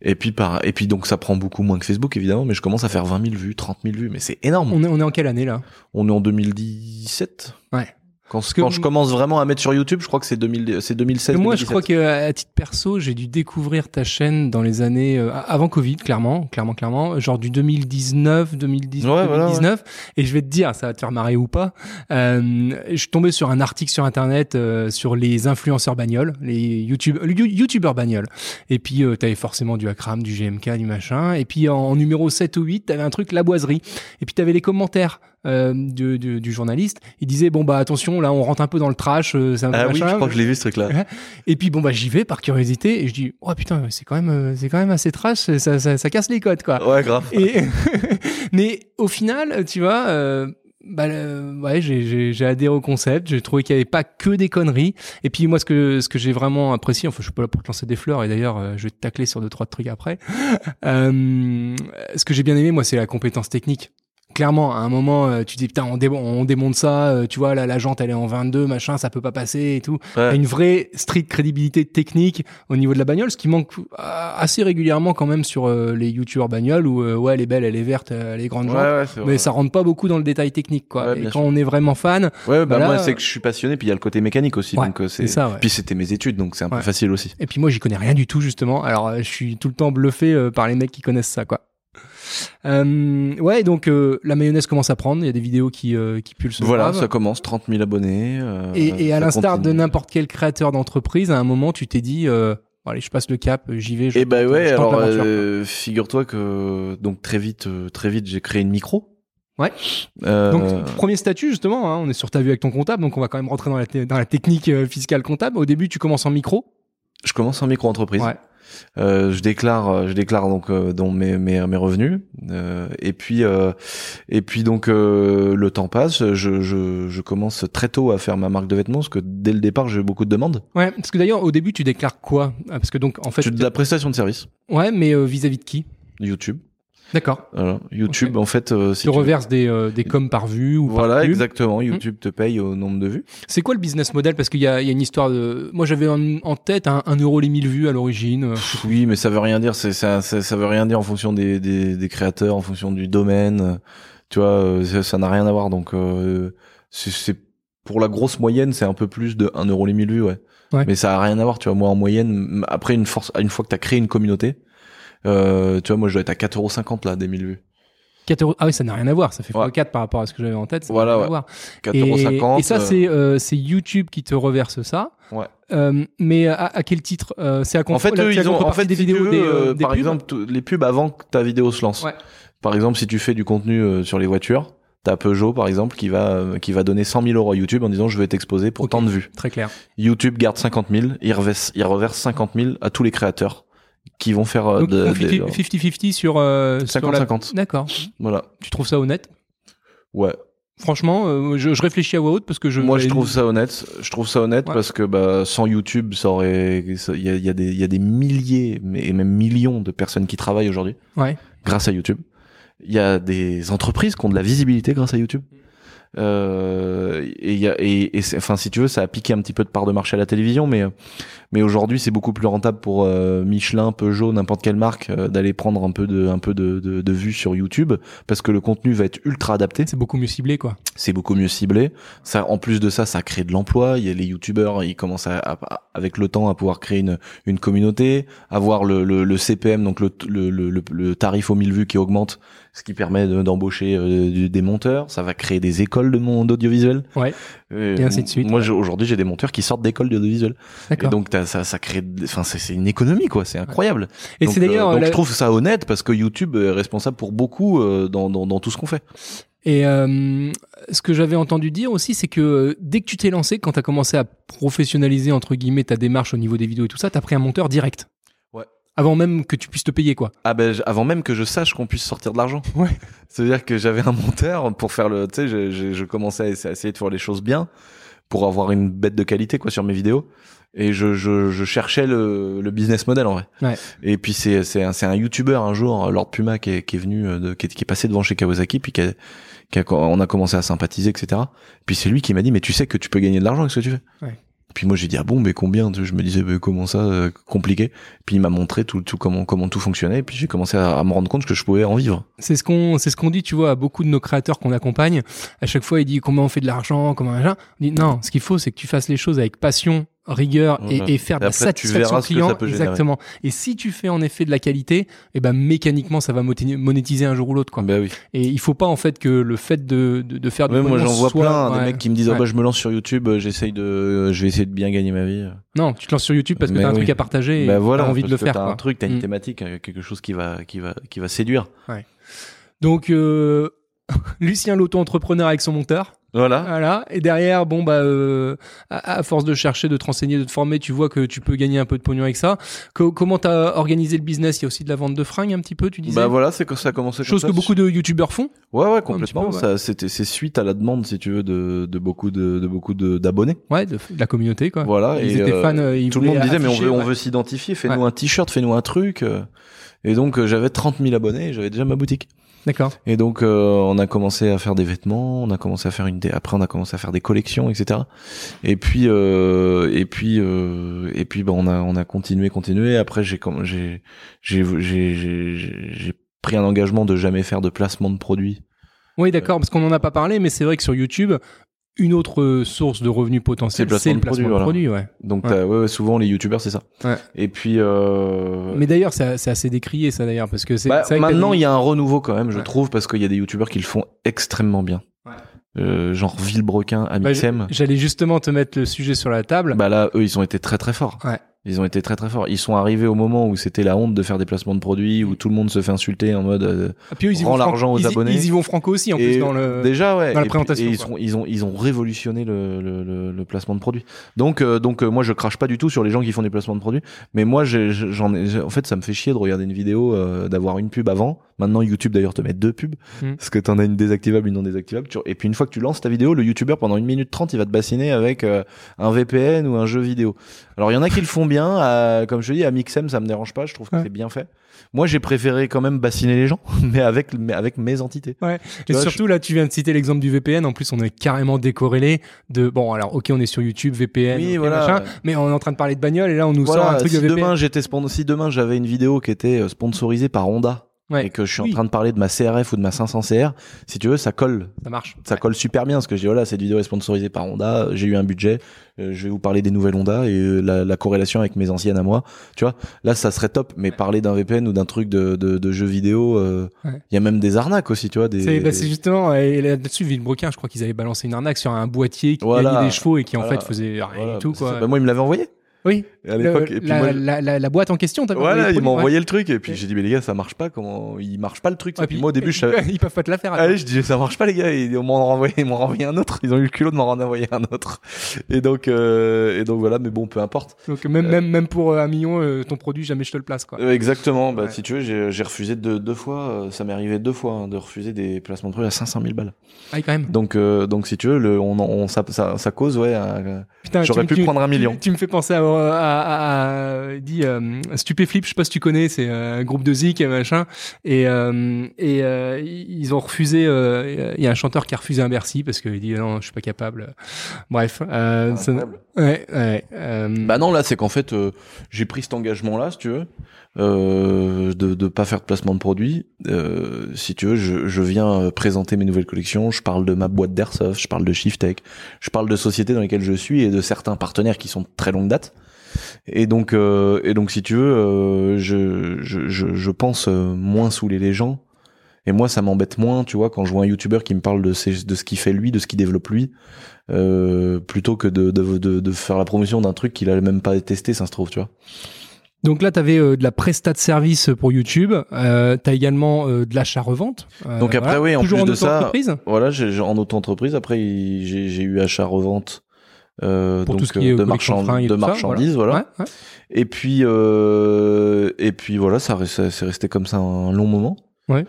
Et puis, par, et puis donc, ça prend beaucoup moins que Facebook, évidemment, mais je commence à faire 20 000 vues, 30 000 vues, mais c'est énorme. On est, on est en quelle année là? On est en 2017. Ouais. Quand, que- quand je commence vraiment à mettre sur YouTube, je crois que c'est 2000, c'est 2016. Moi, je 2017. crois que à titre perso, j'ai dû découvrir ta chaîne dans les années euh, avant Covid, clairement, clairement, clairement, genre du 2019, 2010, Ouais, voilà, 2019. Et je vais te dire, ça va te faire marrer ou pas. Euh, je suis tombé sur un article sur internet euh, sur les influenceurs bagnoles, les YouTube, you- youtubeurs bagnoles. Et puis, euh, t'avais forcément du Akram, du GMK, du machin. Et puis, en, en numéro 7 ou 8, t'avais un truc, la boiserie. Et puis, t'avais les commentaires. Euh, du, du, du journaliste, il disait bon bah attention là on rentre un peu dans le trash, euh, c'est un peu Ah oui, machin. je crois que je l'ai vu ce truc-là. Et puis bon bah j'y vais par curiosité et je dis oh putain c'est quand même euh, c'est quand même assez trash ça, ça, ça casse les codes quoi. Ouais, grave. Et mais au final tu vois euh, bah ouais j'ai j'ai j'ai adhéré au concept j'ai trouvé qu'il y avait pas que des conneries et puis moi ce que ce que j'ai vraiment apprécié enfin je suis pas là pour te lancer des fleurs et d'ailleurs euh, je vais te tacler sur deux trois trucs après euh, ce que j'ai bien aimé moi c'est la compétence technique Clairement, à un moment, euh, tu dis putain, on, dé- on démonte ça, euh, tu vois, là, la jante elle est en 22, machin, ça peut pas passer et tout. Ouais. Une vraie street crédibilité technique au niveau de la bagnole, ce qui manque euh, assez régulièrement quand même sur euh, les youtubeurs bagnoles où euh, ouais elle est belle, elle est verte, elle est grande Ouais, jantes, ouais, mais ça rentre pas beaucoup dans le détail technique quoi. Ouais, et quand sûr. on est vraiment fan, Ouais, bah Bah là, moi c'est que je suis passionné, puis il y a le côté mécanique aussi, donc c'est ça. Ouais. Puis c'était mes études, donc c'est un peu facile aussi. Et puis moi j'y connais rien du tout justement. Alors je suis tout le temps bluffé euh, par les mecs qui connaissent ça quoi. Euh, ouais donc euh, la mayonnaise commence à prendre. Il y a des vidéos qui euh, qui pulsent. Voilà, grave. ça commence, 30 000 abonnés. euh, Et, et à l'instar de n'importe quel créateur d'entreprise, à un moment tu t'es dit euh, bon, allez je passe le cap, j'y vais. Je, Et bah tente- ouais, je alors euh, figure-toi que donc très vite, très vite, j'ai créé une micro. Ouais. Euh, Donc, premier statut, justement, hein, on est sur ta vue avec ton comptable, donc on va quand même rentrer dans la, dans la technique euh, fiscale comptable. Au début, tu commences en micro. je commence en micro-entreprise. Ouais. Euh, je déclare, euh, je déclare donc euh, dans mes, mes, mes revenus. Euh, et puis euh, et puis donc euh, le temps passe. Je, je, je commence très tôt à faire ma marque de vêtements parce que dès le départ j'ai eu beaucoup de demandes. Ouais, parce que d'ailleurs, au début, tu déclares quoi? Ah, Parce que donc, en fait, Je- de la prestation de service ouais, mais euh, vis-à-vis de qui? YouTube. D'accord. Voilà. YouTube, en fait, euh, si Tu tu- reverses des, euh, des coms par vue ou par Voilà, exactement. YouTube te paye au nombre de vues. C'est quoi le business model? Parce qu'il y a, il y a une histoire de. Moi, j'avais en, en tête un, un euro les 1000 vues à l'origine. Oui, mais ça veut rien dire. C'est ça, ça, ça veut rien dire en fonction des, des, des créateurs, en fonction du domaine. Tu vois, euh, ça n'a rien à voir. Donc, euh, c'est- pour la grosse moyenne, c'est un peu plus de 1 euro les 1000 vues, ouais. Ouais. Mais ça a rien à voir. Tu vois, moi en moyenne, après une force, une fois que t'as créé une communauté, euh, tu vois, moi je dois être à 4,50 euros là des 1000 vues. 4 euros. Ah oui, ça n'a rien à voir. Ça fait Ouais. x4 par rapport à ce que j'avais en tête. Ça Voilà, ouais. voir. 4,50 euros. Et, et ça, c'est euh, c'est YouTube qui te reverse ça. Ouais. Euh, mais à, à quel titre Euh, C'est à En fait, là, eux, ils ont, en fait, des si vidéos veux, des, euh, euh, des par pubs exemple, les pubs avant que ta vidéo se lance. Ouais. Par exemple, si tu fais du contenu euh, sur les voitures, t'as Peugeot, par exemple, qui va, euh, qui va donner 100 000 euros à YouTube en disant je vais t'exposer pour Ok. tant de vues. Très clair. YouTube garde 50 000, il reverse, il reverse 50 000 à tous les créateurs qui vont faire euh, Donc de- des- 50-50 sur, euh, sur la- 50-50. D'accord. voilà. Tu trouves ça honnête? Ouais. Franchement, euh, je, je réfléchis à voix haute parce que je. Moi, je trouve ça honnête. Je trouve ça honnête Ouais. parce que bah, sans YouTube, ça aurait, il y a, y, a des- il y a des milliers, mais et même millions de personnes qui travaillent aujourd'hui Ouais. grâce à YouTube. Il y a des entreprises qui ont de la visibilité grâce à YouTube. Euh, et y a, et, et enfin, si tu veux, ça a piqué un petit peu de part de marché à la télévision, mais, mais aujourd'hui, c'est beaucoup plus rentable pour euh, Michelin, Peugeot, n'importe quelle marque euh, d'aller prendre un peu de, un peu de, de, de vues sur YouTube parce que le contenu va être ultra adapté C'est beaucoup mieux ciblé, quoi. c'est beaucoup mieux ciblé. Ça, en plus de ça, ça crée de l'emploi. Il y a les youtubeurs, ils commencent à, à- avec le temps à pouvoir créer une, une communauté, avoir le, le, le CPM, donc le, le, le, le- le tarif aux 1000 vues qui augmente, ce qui permet de- d'embaucher euh, du- des monteurs. Ça va créer des écoles de monde audiovisuel. Ouais. Euh, Et ainsi de suite. Moi, aujourd'hui, j'ai des monteurs qui sortent d'écoles d'audiovisuel. Et D'accord. donc, ça, ça crée, de- enfin, c'est une économie, quoi. C'est incroyable. Et c'est d'ailleurs. euh, donc la- je trouve ça honnête parce que YouTube est responsable pour beaucoup dans, dans, dans tout ce qu'on fait. Et euh, ce que j'avais entendu dire aussi, c'est que dès que tu t'es lancé, quand tu as commencé à professionnaliser entre guillemets ta démarche au niveau des vidéos et tout ça, tu as pris un monteur direct. Avant même que tu puisses te payer, quoi. Ah ben avant même que je sache qu'on puisse sortir de l'argent. Ouais. C'est-à-dire que j'avais un monteur pour faire le, tu sais, je, je, je commençais à essa- à essayer de faire les choses bien pour avoir une bête de qualité quoi sur mes vidéos. Et je, je, je cherchais le, le business model en vrai. Ouais. Et puis c'est c'est un, c'est un YouTuber un jour, Lord Puma, qui est, qui est venu, euh, de, qui, est, qui est passé devant chez Kawasaki, puis qui a, qui a- on a commencé à sympathiser, etc. Puis c'est lui qui m'a dit, mais tu sais que tu peux gagner de l'argent avec ce que tu fais. Ouais. Puis moi j'ai dit ah bon mais combien Je me disais comment ça euh, compliqué? Puis il m'a montré tout tout comment comment tout fonctionnait. Puis j'ai commencé à, me rendre compte que je pouvais en vivre. C'est ce qu'on c'est ce qu'on dit, tu vois, à beaucoup de nos créateurs qu'on accompagne. À chaque fois, ils disent comment on fait de l'argent, comment. On dit non, ce qu'il faut, c'est que tu fasses les choses avec passion, rigueur et, Mhm. et faire de Et la satisfaction client. Exactement. Et si tu fais en effet de la qualité, et ben mécaniquement, ça va monétiser un jour ou l'autre, quoi. Bah oui. Et il faut pas en fait que le fait de, de, de faire du Ouais, moi j'en vois soit- plein ouais. des mecs qui me disent Ouais. bah je me lance sur YouTube, euh, j'essaye de euh, je vais essayer de bien gagner ma vie. Non, tu te lances sur YouTube parce que t'as un oui. truc à partager et bah voilà, t'as envie de le faire. T'as un truc, t'as une Mm. thématique, euh, quelque chose qui va qui va qui va séduire. Donc euh, Lucien l'auto-entrepreneur avec son monteur. Voilà. Voilà. Et derrière, bon bah, euh, à, à force de chercher, de te renseigner, de te former, tu vois que tu peux gagner un peu de pognon avec ça. Co- comment t'as organisé le business? Il y a aussi de la vente de fringues un petit peu, tu disais? Bah voilà, c'est que ça a commencé comme Chose ça. que beaucoup de youtubeurs font. Ouais ouais complètement. peu, ouais. Ça c'était c'est suite à la demande si tu veux de, de beaucoup de, de beaucoup de d'abonnés. Ouais, de, de la communauté quoi. Voilà. Ils et, étaient euh, fans. euh, ils tout le monde disait mais on veut on veut s'identifier, fais-nous un t-shirt, fais-nous un truc. euh. Et donc j'avais 30 000 abonnés, et j'avais déjà ma boutique. D'accord. Et donc euh, on a commencé à faire des vêtements, on a commencé à faire une, dé- après on a commencé à faire des collections, etc. Et puis euh, et puis euh, et puis bah, on a on a continué continué. Après j'ai comme j'ai j'ai j'ai j'ai j'ai pris un engagement de jamais faire de placement de produits. Oui, d'accord, parce qu'on en a pas parlé, mais c'est vrai que sur YouTube, une autre euh, source de revenus potentiels, C'est le placement de placement de produit, produit, ouais. Donc Ouais. ouais, souvent les youtubeurs c'est ça. Ouais. Et puis euh, Mais d'ailleurs, c'est assez décrié ça d'ailleurs, parce que c'est bah, maintenant il y a un renouveau quand même, je trouve, parce qu'il y a des youtubeurs qui le font extrêmement bien. Ouais. Euh, genre Villebrequin, Bah, Amixem. J'allais justement te mettre le sujet sur la table. Bah là, eux, ils ont été très très forts. Ouais. Ils ont été très très forts. Ils sont arrivés au moment où c'était la honte de faire des placements de produits, où tout le monde se fait insulter en mode. euh, Ah, puis eux, ils y rend vont franco- l'argent aux ils abonnés. Ils y vont franco aussi en et plus dans le. déjà ouais. dans la et puis- présentation, et ils, sont, ils ont ils ont révolutionné le, le, le, le placement de produits. Donc euh, donc euh, moi je crache pas du tout sur les gens qui font des placements de produits, mais moi j'en ai en fait ça me fait chier de regarder une vidéo euh, d'avoir une pub avant. Maintenant YouTube d'ailleurs te met deux pubs Mm. parce que t'en as une désactivable, une non désactivable. Et puis une fois que tu lances ta vidéo, le YouTuber pendant une minute trente il va te bassiner avec euh, un VPN ou un jeu vidéo. Alors il y en a qui le font bien. Comme je dis, à Mixem, ça me dérange pas. Je trouve que Ouais. c'est bien fait. Moi, j'ai préféré quand même bassiner les gens, mais avec, mais avec mes entités. Ouais. Et vois, surtout, là, tu viens de citer l'exemple du VPN. En plus, on est carrément décorrélé de. Bon, alors, ok, on est sur YouTube, VPN, Oui, voilà. machin, mais on est en train de parler de bagnole et là, on nous sort un truc si de VPN. demain j'étais si demain j'avais une vidéo qui était euh, sponsorisée par Honda Ouais. et que je suis Oui. en train de parler de ma CRF ou de ma 500 CR, si tu veux, ça colle, Ça marche. ça colle super bien parce que je dis voilà, cette vidéo est sponsorisée par Honda, j'ai eu un budget, euh, je vais vous parler des nouvelles Honda et euh, la, la corrélation avec mes anciennes à moi, tu vois, là ça serait top, mais parler d'un VPN ou d'un truc de, de, de jeux vidéo, euh, il Ouais. y a même des arnaques aussi, tu vois, des. C'est bah, c'est justement, et là-dessus, Villebrequin, je crois qu'ils avaient balancé une arnaque sur un boîtier qui Voilà. gagnait des chevaux et qui en Voilà. fait faisait rien Voilà, et tout. Quoi. Bah, moi, il me l'avait envoyé oui, à l'époque. Et la, moi, la, la, la boîte en question, t'as voilà, il m'a envoyé le truc et puis j'ai dit mais les gars, ça marche pas, comment il marche pas le truc. Ouais, et puis moi au début, je. Ils peuvent pas te la faire. Allez, je dis ça marche pas les gars, ils m'ont renvoyé, ils m'ont renvoyé un autre, ils ont eu le culot de m'en renvoyer un autre. Et donc euh, et donc voilà, mais bon, peu importe. Donc même, même, même pour euh, un million, euh, ton produit, jamais je te le place. Quoi. Euh, exactement, bah Ouais. si tu veux, j'ai refusé deux, deux fois, euh, ça m'est arrivé deux fois hein, de refuser des placements de produits à 500 000 balles. Ah, quand même. Donc euh, donc si tu veux, le, on, on ça, ça, ça cause ouais. J'aurais pu tu- prendre un tu- million. Tu, me fais penser à, à, à- dit euh, Stupéflip, je sais pas si tu connais, c'est euh, un groupe de zik et machin, et euh, et euh, ils ont refusé. euh, Il y a un chanteur qui a refusé un Bercy parce qu'il dit non, je suis pas capable. Bref, euh, ça- ouais, ouais. euh, Bah non, là c'est qu'en fait euh, j'ai pris cet engagement là, si tu veux, euh, de de pas faire de placement de produits. Euh, si tu veux, je, je viens euh, présenter mes nouvelles collections. Je parle de ma boîte d'airsoft, je parle de Shifttech, je parle de sociétés dans lesquelles je suis et de certains partenaires qui sont de très longue date. Et donc euh, et donc si tu veux, euh, je, je je je pense euh, moins saouler les gens. Et moi, ça m'embête moins, tu vois, quand je vois un YouTuber qui me parle de, ses, de ce qu'il fait lui, de ce qu'il développe lui, euh, plutôt que de, de, de, de faire la promotion d'un truc qu'il a même pas testé, ça se trouve, tu vois. Donc là, tu avais de la prestat de service pour YouTube. Euh, tu as également euh, de l'achat-revente. Euh, Donc après, oui, en Toujours plus en de ça, Voilà, j'ai en auto-entreprise. Après, j'ai eu achat-revente. Euh, pour donc tout ce qui est euh, de, marchand- fringues et de tout ça, marchandises, voilà. Ouais, ouais. Et puis, euh, et puis voilà, ça c'est resté comme ça un long moment. Ouais.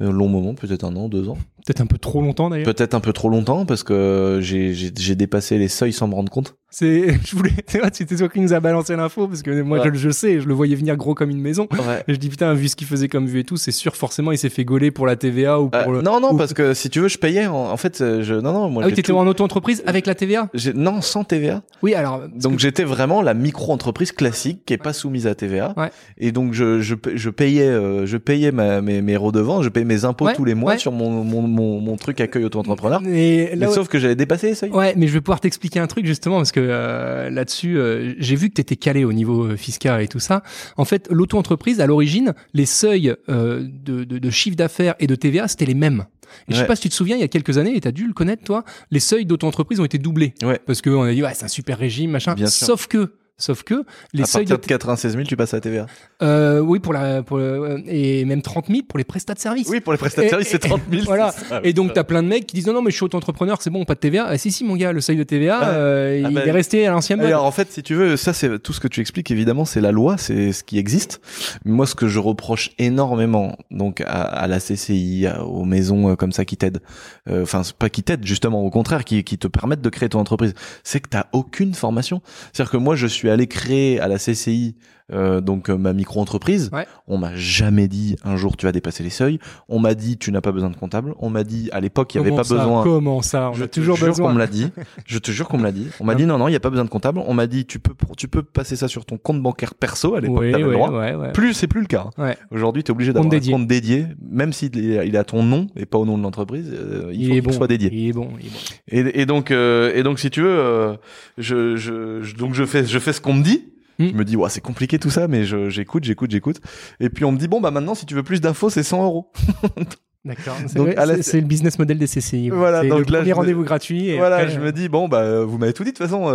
Un long moment, peut-être un an, deux ans. Peut-être un peu trop longtemps d'ailleurs. Peut-être un peu trop longtemps parce que j'ai dépassé les seuils sans me rendre compte. C'est, je voulais, c'était toi qui nous a balancé l'info parce que moi Ouais. je, je sais, je le voyais venir gros comme une maison. Ouais. Et je dis putain, vu ce qu'il faisait comme vue et tout, c'est sûr forcément il s'est fait gauler pour la TVA ou pour Euh, le. non, non, ou- parce que si tu veux, je payais. En, en fait, euh, je non, non, moi. ah oui, t'étais tout- en auto-entreprise avec la TVA j'ai- Non, sans TVA. Oui, alors. Donc j'étais vraiment la micro-entreprise classique qui est pas soumise à TVA. Ouais. Et donc je, je, je payais, euh, je payais ma, mes, mes redevances, je payais mes impôts tous les mois sur mon, mon, mon, mon truc accueil auto-entrepreneur. Et là, Mais sauf que j'avais dépassé les seuils. Ouais, mais je vais pouvoir t'expliquer un truc justement parce que euh, là-dessus, euh, j'ai vu que t'étais calé au niveau euh, fiscal et tout ça. En fait, l'auto-entreprise, à l'origine, les seuils euh, de, de, de chiffre d'affaires et de TVA, c'était les mêmes. Et je sais pas si tu te souviens, il y a quelques années, et t'as dû le connaître toi, les seuils d'auto-entreprise ont été doublés. Ouais. Parce qu'on a dit, ouais, c'est un super régime, machin. Bien sûr. Sauf que, sauf que, les à seuils partir de... de 96 000, tu passes à la TVA. Euh, oui, pour la, pour le- et même 30 000 pour les prestats de services. Oui, pour les prestataires, Et- de services, c'est 30 000. voilà. ça. Et donc, t'as plein de mecs qui disent non, non, mais je suis auto-entrepreneur, c'est bon, pas de TVA. Ah, si, si, mon gars, le seuil de TVA, euh, Ah il bah, est resté à l'ancien mode. Alors en fait, si tu veux, ça c'est tout ce que tu expliques. Évidemment, c'est la loi, c'est ce qui existe. Moi, ce que je reproche énormément, donc à, à la CCI, à- aux maisons euh, comme ça qui t'aident, euh, enfin pas qui t'aident justement, au contraire, qui, qui te permettent de créer ton entreprise, c'est que t'as aucune formation. C'est-à-dire que moi, je suis allé créer à la CCI. Euh, donc euh, ma micro-entreprise, Ouais. on m'a jamais dit un jour tu vas dépasser les seuils. On m'a dit tu n'as pas besoin de comptable. On m'a dit à l'époque il y avait pas ça besoin. Comment ça On Je a te toujours jure besoin. qu'on me l'a dit. Je te jure qu'on me l'a dit. On m'a dit non non, il y a pas besoin de comptable. On m'a dit tu peux tu peux passer ça sur ton compte bancaire perso à l'époque Oui, t'avais le droit. ouais, ouais. Plus c'est plus le cas. Ouais. Aujourd'hui, tu es obligé d'avoir un compte dédié, même s'il est, il à ton nom et pas au nom de l'entreprise, euh, il, Il faut qu'il bon. soit dédié. Il est bon. il est bon. Et, et donc euh, et donc si tu veux euh, je, je, je- donc je fais je fais ce qu'on me dit. Hmm. Je me dis ouais c'est compliqué tout ça mais j'écoute j'écoute j'écoute et puis on me dit bon bah maintenant si tu veux plus d'infos c'est 100 euros. D'accord. C'est Donc, la- c'est- le business model des CCI. Voilà, C'est donc le là, premier je me- rendez-vous gratuit. Et voilà, après, je euh, me dis bon bah euh, vous m'avez tout dit de toute façon,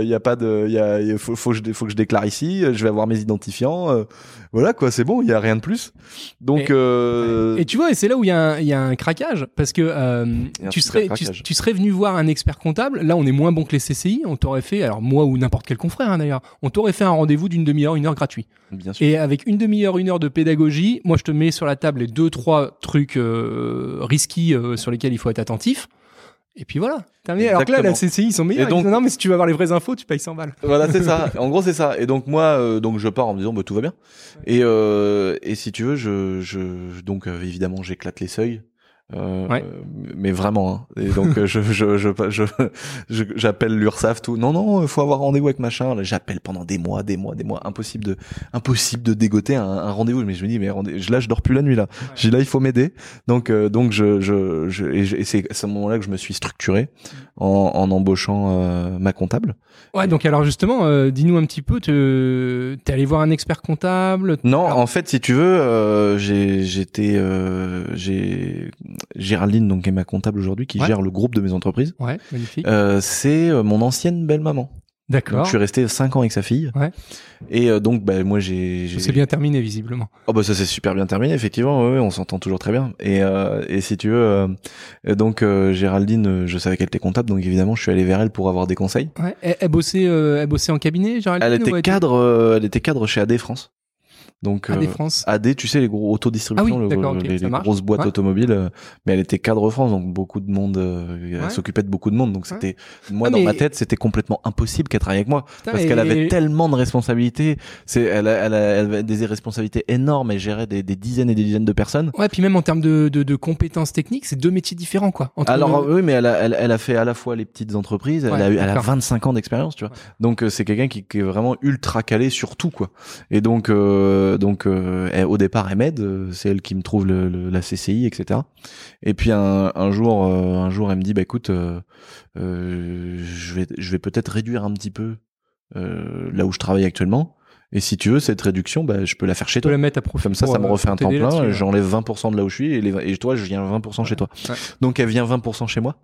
il y a pas de, il y a, faut, faut que je, faut que je déclare ici, euh, je vais avoir mes identifiants, euh, voilà quoi, c'est bon, il y a rien de plus. Donc Et- euh, Et tu vois, et c'est là où il y, a un- y a un craquage, parce que euh, tu, serais, tu, serais venu voir un expert comptable. Là, on est moins bon que les CCI. On t'aurait fait, alors moi ou n'importe quel confrère hein, d'ailleurs, on t'aurait fait un rendez-vous d'une demi-heure, une heure gratuit. bien sûr. Et avec une demi-heure, une heure de pédagogie, moi je te mets sur la table les deux, trois trucs euh, risqués euh, sur lesquels il faut être attentif. Et puis voilà, terminé. Alors que là, la. CCI, ils sont meilleurs. Et donc- Ils disent, non, mais si tu veux avoir les vraies infos, tu payes 100 balles. Voilà, c'est ça. En gros, c'est ça. Et donc moi, euh, donc je pars en me disant bah tout va bien. Et euh, et si tu veux, je je donc euh, évidemment j'éclate les seuils. Euh, Ouais. mais vraiment hein. et donc euh, je je je j'appelle l'URSSAF tout. Non non faut avoir rendez-vous avec machin. J'appelle pendant des mois des mois des mois. Impossible de impossible de dégoter un, un rendez-vous. Mais je me dis mais là je dors plus la nuit là. J'ai là il faut m'aider. Donc euh, donc je je, je et, c'est à ce moment-là que je me suis structuré en, en embauchant euh, ma comptable. Ouais, donc alors justement, euh, dis-nous un petit peu, te- t'es allé voir un expert comptable Non, Alors- en fait, si tu veux, euh, j'ai j'étais euh, j'ai Géraldine donc qui est ma comptable aujourd'hui qui Ouais. gère le groupe de mes entreprises. Ouais, magnifique. Euh, c'est euh, mon ancienne belle-maman. D'accord. je suis resté cinq ans avec sa fille. Ouais. Et euh, donc bah moi j'ai C'est bien terminé, visiblement. Oh bah ça s'est super bien terminé effectivement, ouais, ouais, on s'entend toujours très bien. Et euh, et si tu veux euh, donc euh, Géraldine, je savais qu'elle était comptable donc évidemment je suis allé vers elle pour avoir des conseils. Ouais. Elle, elle bossait, euh, elle bossait en cabinet, Géraldine Elle ou était cadre elle était cadre chez AD France. Donc à euh, France. AD, tu sais, les gros autodistributions, Ah oui, le- les, grosses boîtes Ouais. automobiles, euh, mais elle était cadre France, donc beaucoup de monde, euh, elle s'occupait de beaucoup de monde, donc c'était, moi Ah, dans mais- ma tête, c'était complètement impossible qu'elle travaille avec moi, Putain, parce et- qu'elle avait tellement de responsabilités, c'est, elle, a- elle, elle avait des responsabilités énormes, elle gérait des, des dizaines et des dizaines de personnes. Ouais, puis même en termes de, de, de compétences techniques, c'est deux métiers différents, quoi. Entre Alors le- oui, mais elle a, elle, a fait à la fois les petites entreprises, elle, a, elle a d'accord. 25 ans d'expérience, tu vois. Donc euh, c'est quelqu'un qui, qui est vraiment ultra calé sur tout, quoi. Et donc, euh, donc euh, elle- au départ, elle m'aide, euh, c'est elle qui me trouve la CCI, etc. Et puis un, jour, euh, un jour, elle me dit, bah écoute, euh, euh, je vais, peut-être réduire un petit peu euh, là où je travaille actuellement. Et si tu veux cette réduction, bah je peux la faire chez tu peux toi. la mettre à profit. Comme ça, ça me euh, refait un temps plein. J'enlève 20% de là où je suis et, les, et toi, je viens 20% chez toi. Ouais. Donc, elle vient 20% chez moi.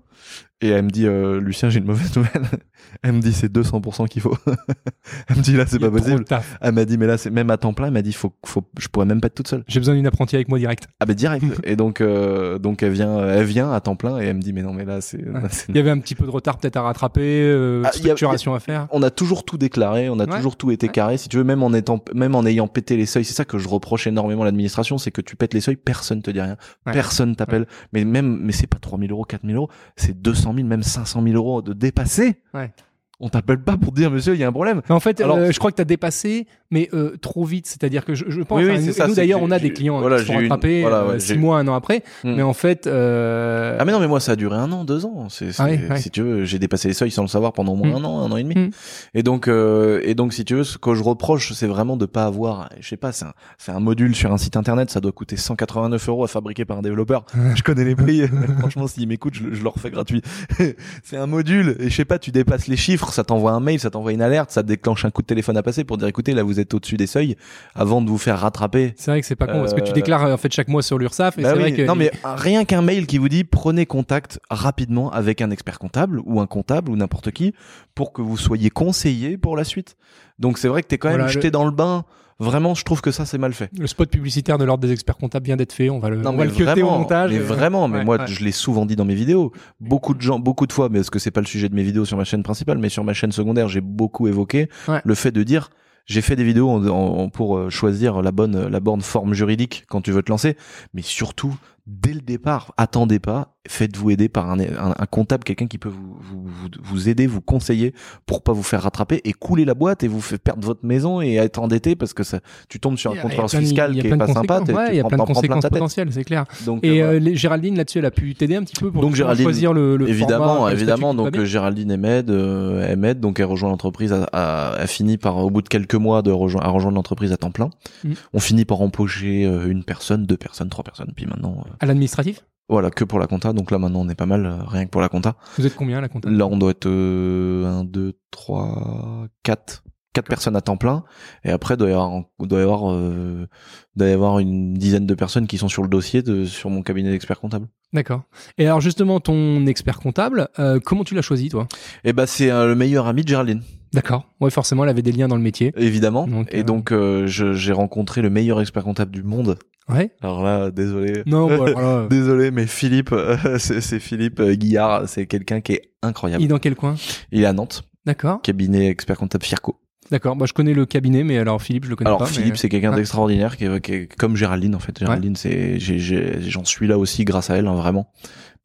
Et elle me dit, euh, Lucien, j'ai une mauvaise nouvelle. elle me dit, c'est 200% qu'il faut. elle me dit, là, c'est pas possible. Elle m'a dit, mais là, c'est même à temps plein. Elle m'a dit, faut, faut, je pourrais même pas être toute seule. J'ai besoin d'une apprentie avec moi direct. Ah, bah, direct. et donc, euh, donc, elle vient, elle vient à temps plein et elle me dit, mais non, mais là, c'est, Il y avait un petit peu de retard peut-être à rattraper, euh, Ah, il y a- structuration à faire. on a toujours tout déclaré, on a toujours tout été carré. Si tu veux, même en étant, même en ayant pété les seuils, c'est ça que je reproche énormément à l'administration, c'est que tu pètes les seuils, personne te dit rien, Ouais. personne t'appelle. Mais même, mais c'est pas 3000 euros, 4000 euros, c'est 200 000, même 500 000 euros de dépasser. Ouais. On t'appelle pas pour te dire, monsieur, il y a un problème. Mais en fait, Alors- euh, je crois que tu as dépassé, mais euh, trop vite. C'est-à-dire que je, je pense. Oui, oui, c'est nous, ça, nous, d'ailleurs, on a des clients voilà, qui sont une- rattrapés voilà, ouais, euh, six mois, un an après. Hmm. Mais en fait, euh, Ah mais non mais moi ça a duré un an, deux ans. C'est, Ah ouais. si tu veux, j'ai dépassé les seuils sans le savoir pendant au moins Mm. un an, un an et demi. Mm. Et donc euh, et donc si tu veux, ce que je reproche, c'est vraiment de pas avoir, je sais pas, c'est un, c'est un module sur un site internet, ça doit coûter 189 euros à fabriquer par un développeur. je connais les prix. Franchement, s'ils m'écoutent, je, le- je leur fais gratuit. c'est un module et je sais pas, tu dépasses les chiffres, ça t'envoie un mail, ça t'envoie une alerte, ça déclenche un coup de téléphone à passer pour dire écoutez là vous êtes au-dessus des seuils avant de vous faire rattraper. c'est vrai que c'est pas con parce que tu Euh, déclares euh, en fait chaque mois sur l'URSSAF. Et Bah c'est oui, vrai que non mais rien qu'un mail qui vous dit prenez contact rapidement avec un expert comptable ou un comptable ou n'importe qui pour que vous soyez conseillé pour la suite. Donc c'est vrai que t'es quand même Voilà, jeté le- dans le bain. Vraiment, je trouve que ça c'est mal fait. le spot publicitaire de l'ordre des experts comptables vient d'être fait. On va le, Non on va le vraiment, au montage. mais vraiment, mais ouais, moi ouais. je l'ai souvent dit dans mes vidéos. Beaucoup de gens, beaucoup de fois, mais parce que c'est pas le sujet de mes vidéos sur ma chaîne principale, mais sur ma chaîne secondaire, j'ai beaucoup évoqué Ouais. le fait de dire j'ai fait des vidéos pour euh, choisir la bonne la bonne forme juridique quand tu veux te lancer, mais surtout dès le départ, attendez pas, faites-vous aider par un, un, un comptable, quelqu'un qui peut vous, vous, vous, aider, vous conseiller pour pas vous faire rattraper et couler la boîte et vous faire perdre votre maison et être endetté parce que ça, tu tombes sur un contrôleur fiscal qui est pas sympa, Ouais, il y a plein de plein conséquences potentielles, c'est clair. Donc, Et euh, euh, Géraldine là-dessus, elle a pu t'aider un petit peu pour Donc, choisir le, le évidemment, format, évidemment. Donc euh, Géraldine m'aide, euh, m'aide. Donc elle rejoint l'entreprise, a, a, a fini par au bout de quelques mois de rejoindre, à rejoindre l'entreprise à temps plein. Mhm. On finit par embaucher euh, une personne, deux personnes, trois personnes. Puis maintenant, euh, à l'administratif? voilà, que pour la compta. Donc là maintenant on est pas mal, euh, rien que pour la compta. Vous êtes combien la comptable Là on doit être euh, un, deux, trois, quatre. Quatre personnes à temps plein et après doit y avoir doit y avoir euh, doit y avoir une dizaine de personnes qui sont sur le dossier de sur mon cabinet d'expert comptable. D'accord. Et alors justement, ton expert comptable, euh, comment tu l'as choisi toi? Et bah c'est le meilleur ami de Géraldine. D'accord. Ouais, forcément, elle avait des liens dans le métier. Évidemment. Donc, et euh, donc, euh, j'ai rencontré le meilleur expert comptable du monde. Ouais. Alors là, désolé. Non, bah, alors là, Désolé, mais Philippe, euh, c'est c'est Philippe euh, Guillard. C'est quelqu'un qui est incroyable. il est dans quel coin? Il est à Nantes, D'accord. cabinet expert comptable Firco. D'accord. Moi, je connais le cabinet, mais alors Philippe, je le connais Alors pas. Philippe, mais- c'est quelqu'un Ouais. d'extraordinaire, qui, est- qui est comme Géraldine en fait. Géraldine, c'est, j'ai- j'ai- j'en suis là aussi grâce à elle, hein, vraiment,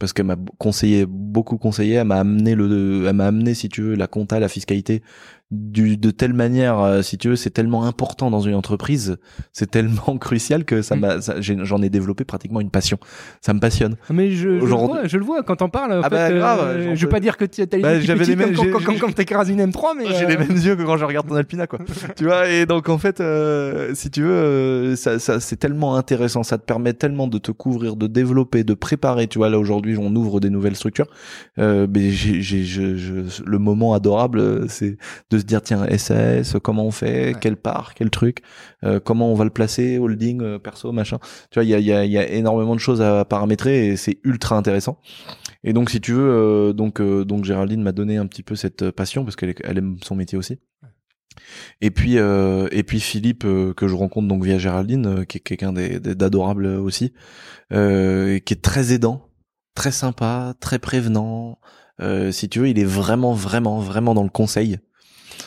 parce qu'elle m'a conseillé beaucoup conseillé elle m'a amené le elle m'a amené si tu veux la compta la fiscalité du, de telle manière, euh, si tu veux, c'est tellement important dans une entreprise, c'est tellement crucial que ça Mm. m'a, j'en ai développé pratiquement une passion. Ça me passionne. Mais je, je, le vois, je le vois quand t'en parles. en Ah fait, bah, grave, euh, j'en je veux pas dire que tu as les Bah, j'avais mêmes- comme, comme, comme, comme t'écrases une M3, mais J'ai euh, les mêmes yeux que quand je regarde ton Alpina, quoi. tu vois, et donc en fait, euh, si tu veux, ça, ça c'est tellement intéressant, ça te permet tellement de te couvrir, de développer, de préparer. Tu vois, là aujourd'hui, on ouvre des nouvelles structures. Euh, mais j'ai, j'ai, je, je- le moment adorable, euh, c'est de se dire tiens, SAS, comment on fait, Ouais. quelle part, quel truc, euh, comment on va le placer, holding, euh, perso, machin. Tu vois, il y a, y, a, y a énormément de choses à paramétrer et c'est ultra intéressant. Et donc, si tu veux, euh, donc, euh, donc Géraldine m'a donné un petit peu cette passion parce qu'elle elle aime son métier aussi. Et puis, euh, et puis Philippe euh, que je rencontre donc via Géraldine, euh, qui est quelqu'un d'adorable aussi, euh, qui est très aidant, très sympa, très prévenant. Euh, si tu veux, il est vraiment, vraiment, vraiment dans le conseil.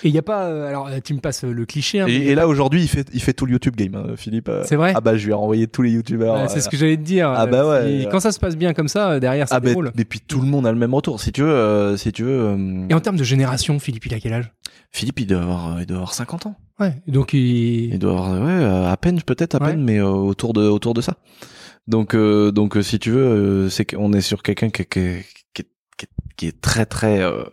Et il y a pas. euh, alors, euh, tu me passes euh, le cliché. hein, Et, et là aujourd'hui, il fait, il fait tout le YouTube game, hein, Philippe. euh. C'est vrai Ah bah, je lui ai renvoyé tous les YouTubeurs. Ouais, c'est euh, ce que j'allais te dire. Ah bah ouais. si- Quand ça se passe bien comme ça, derrière, ça Ah bah, et puis tout le monde a le même retour. Si tu veux, euh, si tu veux, Et en termes de génération, Philippe, il a quel âge? Philippe, il doit avoir, il doit avoir 50 ans. Ouais. Donc, il. Il doit avoir, ouais, à peine, peut-être à Ouais. peine, mais autour de, autour de ça. Donc, euh, donc, euh, si tu veux, euh, c'est qu'on est sur quelqu'un qui, qui, qui, qui, qui est très, très, euh,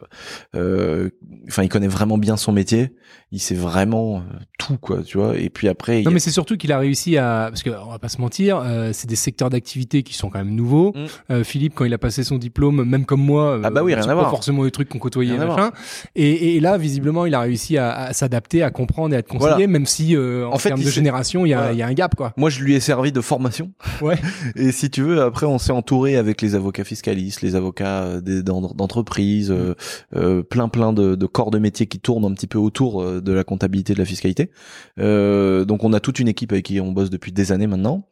euh, enfin, il connaît vraiment bien son métier. Il sait vraiment euh, tout, quoi, tu vois. Et puis après, il Non, a- mais c'est surtout qu'il a réussi à. Parce qu'on va pas se mentir, euh, c'est des secteurs d'activité qui sont quand même nouveaux. Mm. Euh, Philippe, quand il a passé son diplôme, même comme moi, Ah bah oui, rien à pas voir. forcément les trucs qu'on côtoyait, machin. Et, et là, visiblement, il a réussi à, à s'adapter, à comprendre et à être conseillé, Voilà. même si euh, en, En fait, termes de génération, il y, a, Voilà. il y a un gap, quoi. Moi, je lui ai servi de formation. Ouais. Et si tu veux, après, on s'est entouré avec les avocats fiscalistes, les avocats des- d'en- d'entreprises, euh, euh, plein plein de, de corps de métier qui tournent un petit peu autour euh, de la comptabilité, de la fiscalité. Euh, donc, on a toute une équipe avec qui on bosse depuis des années maintenant.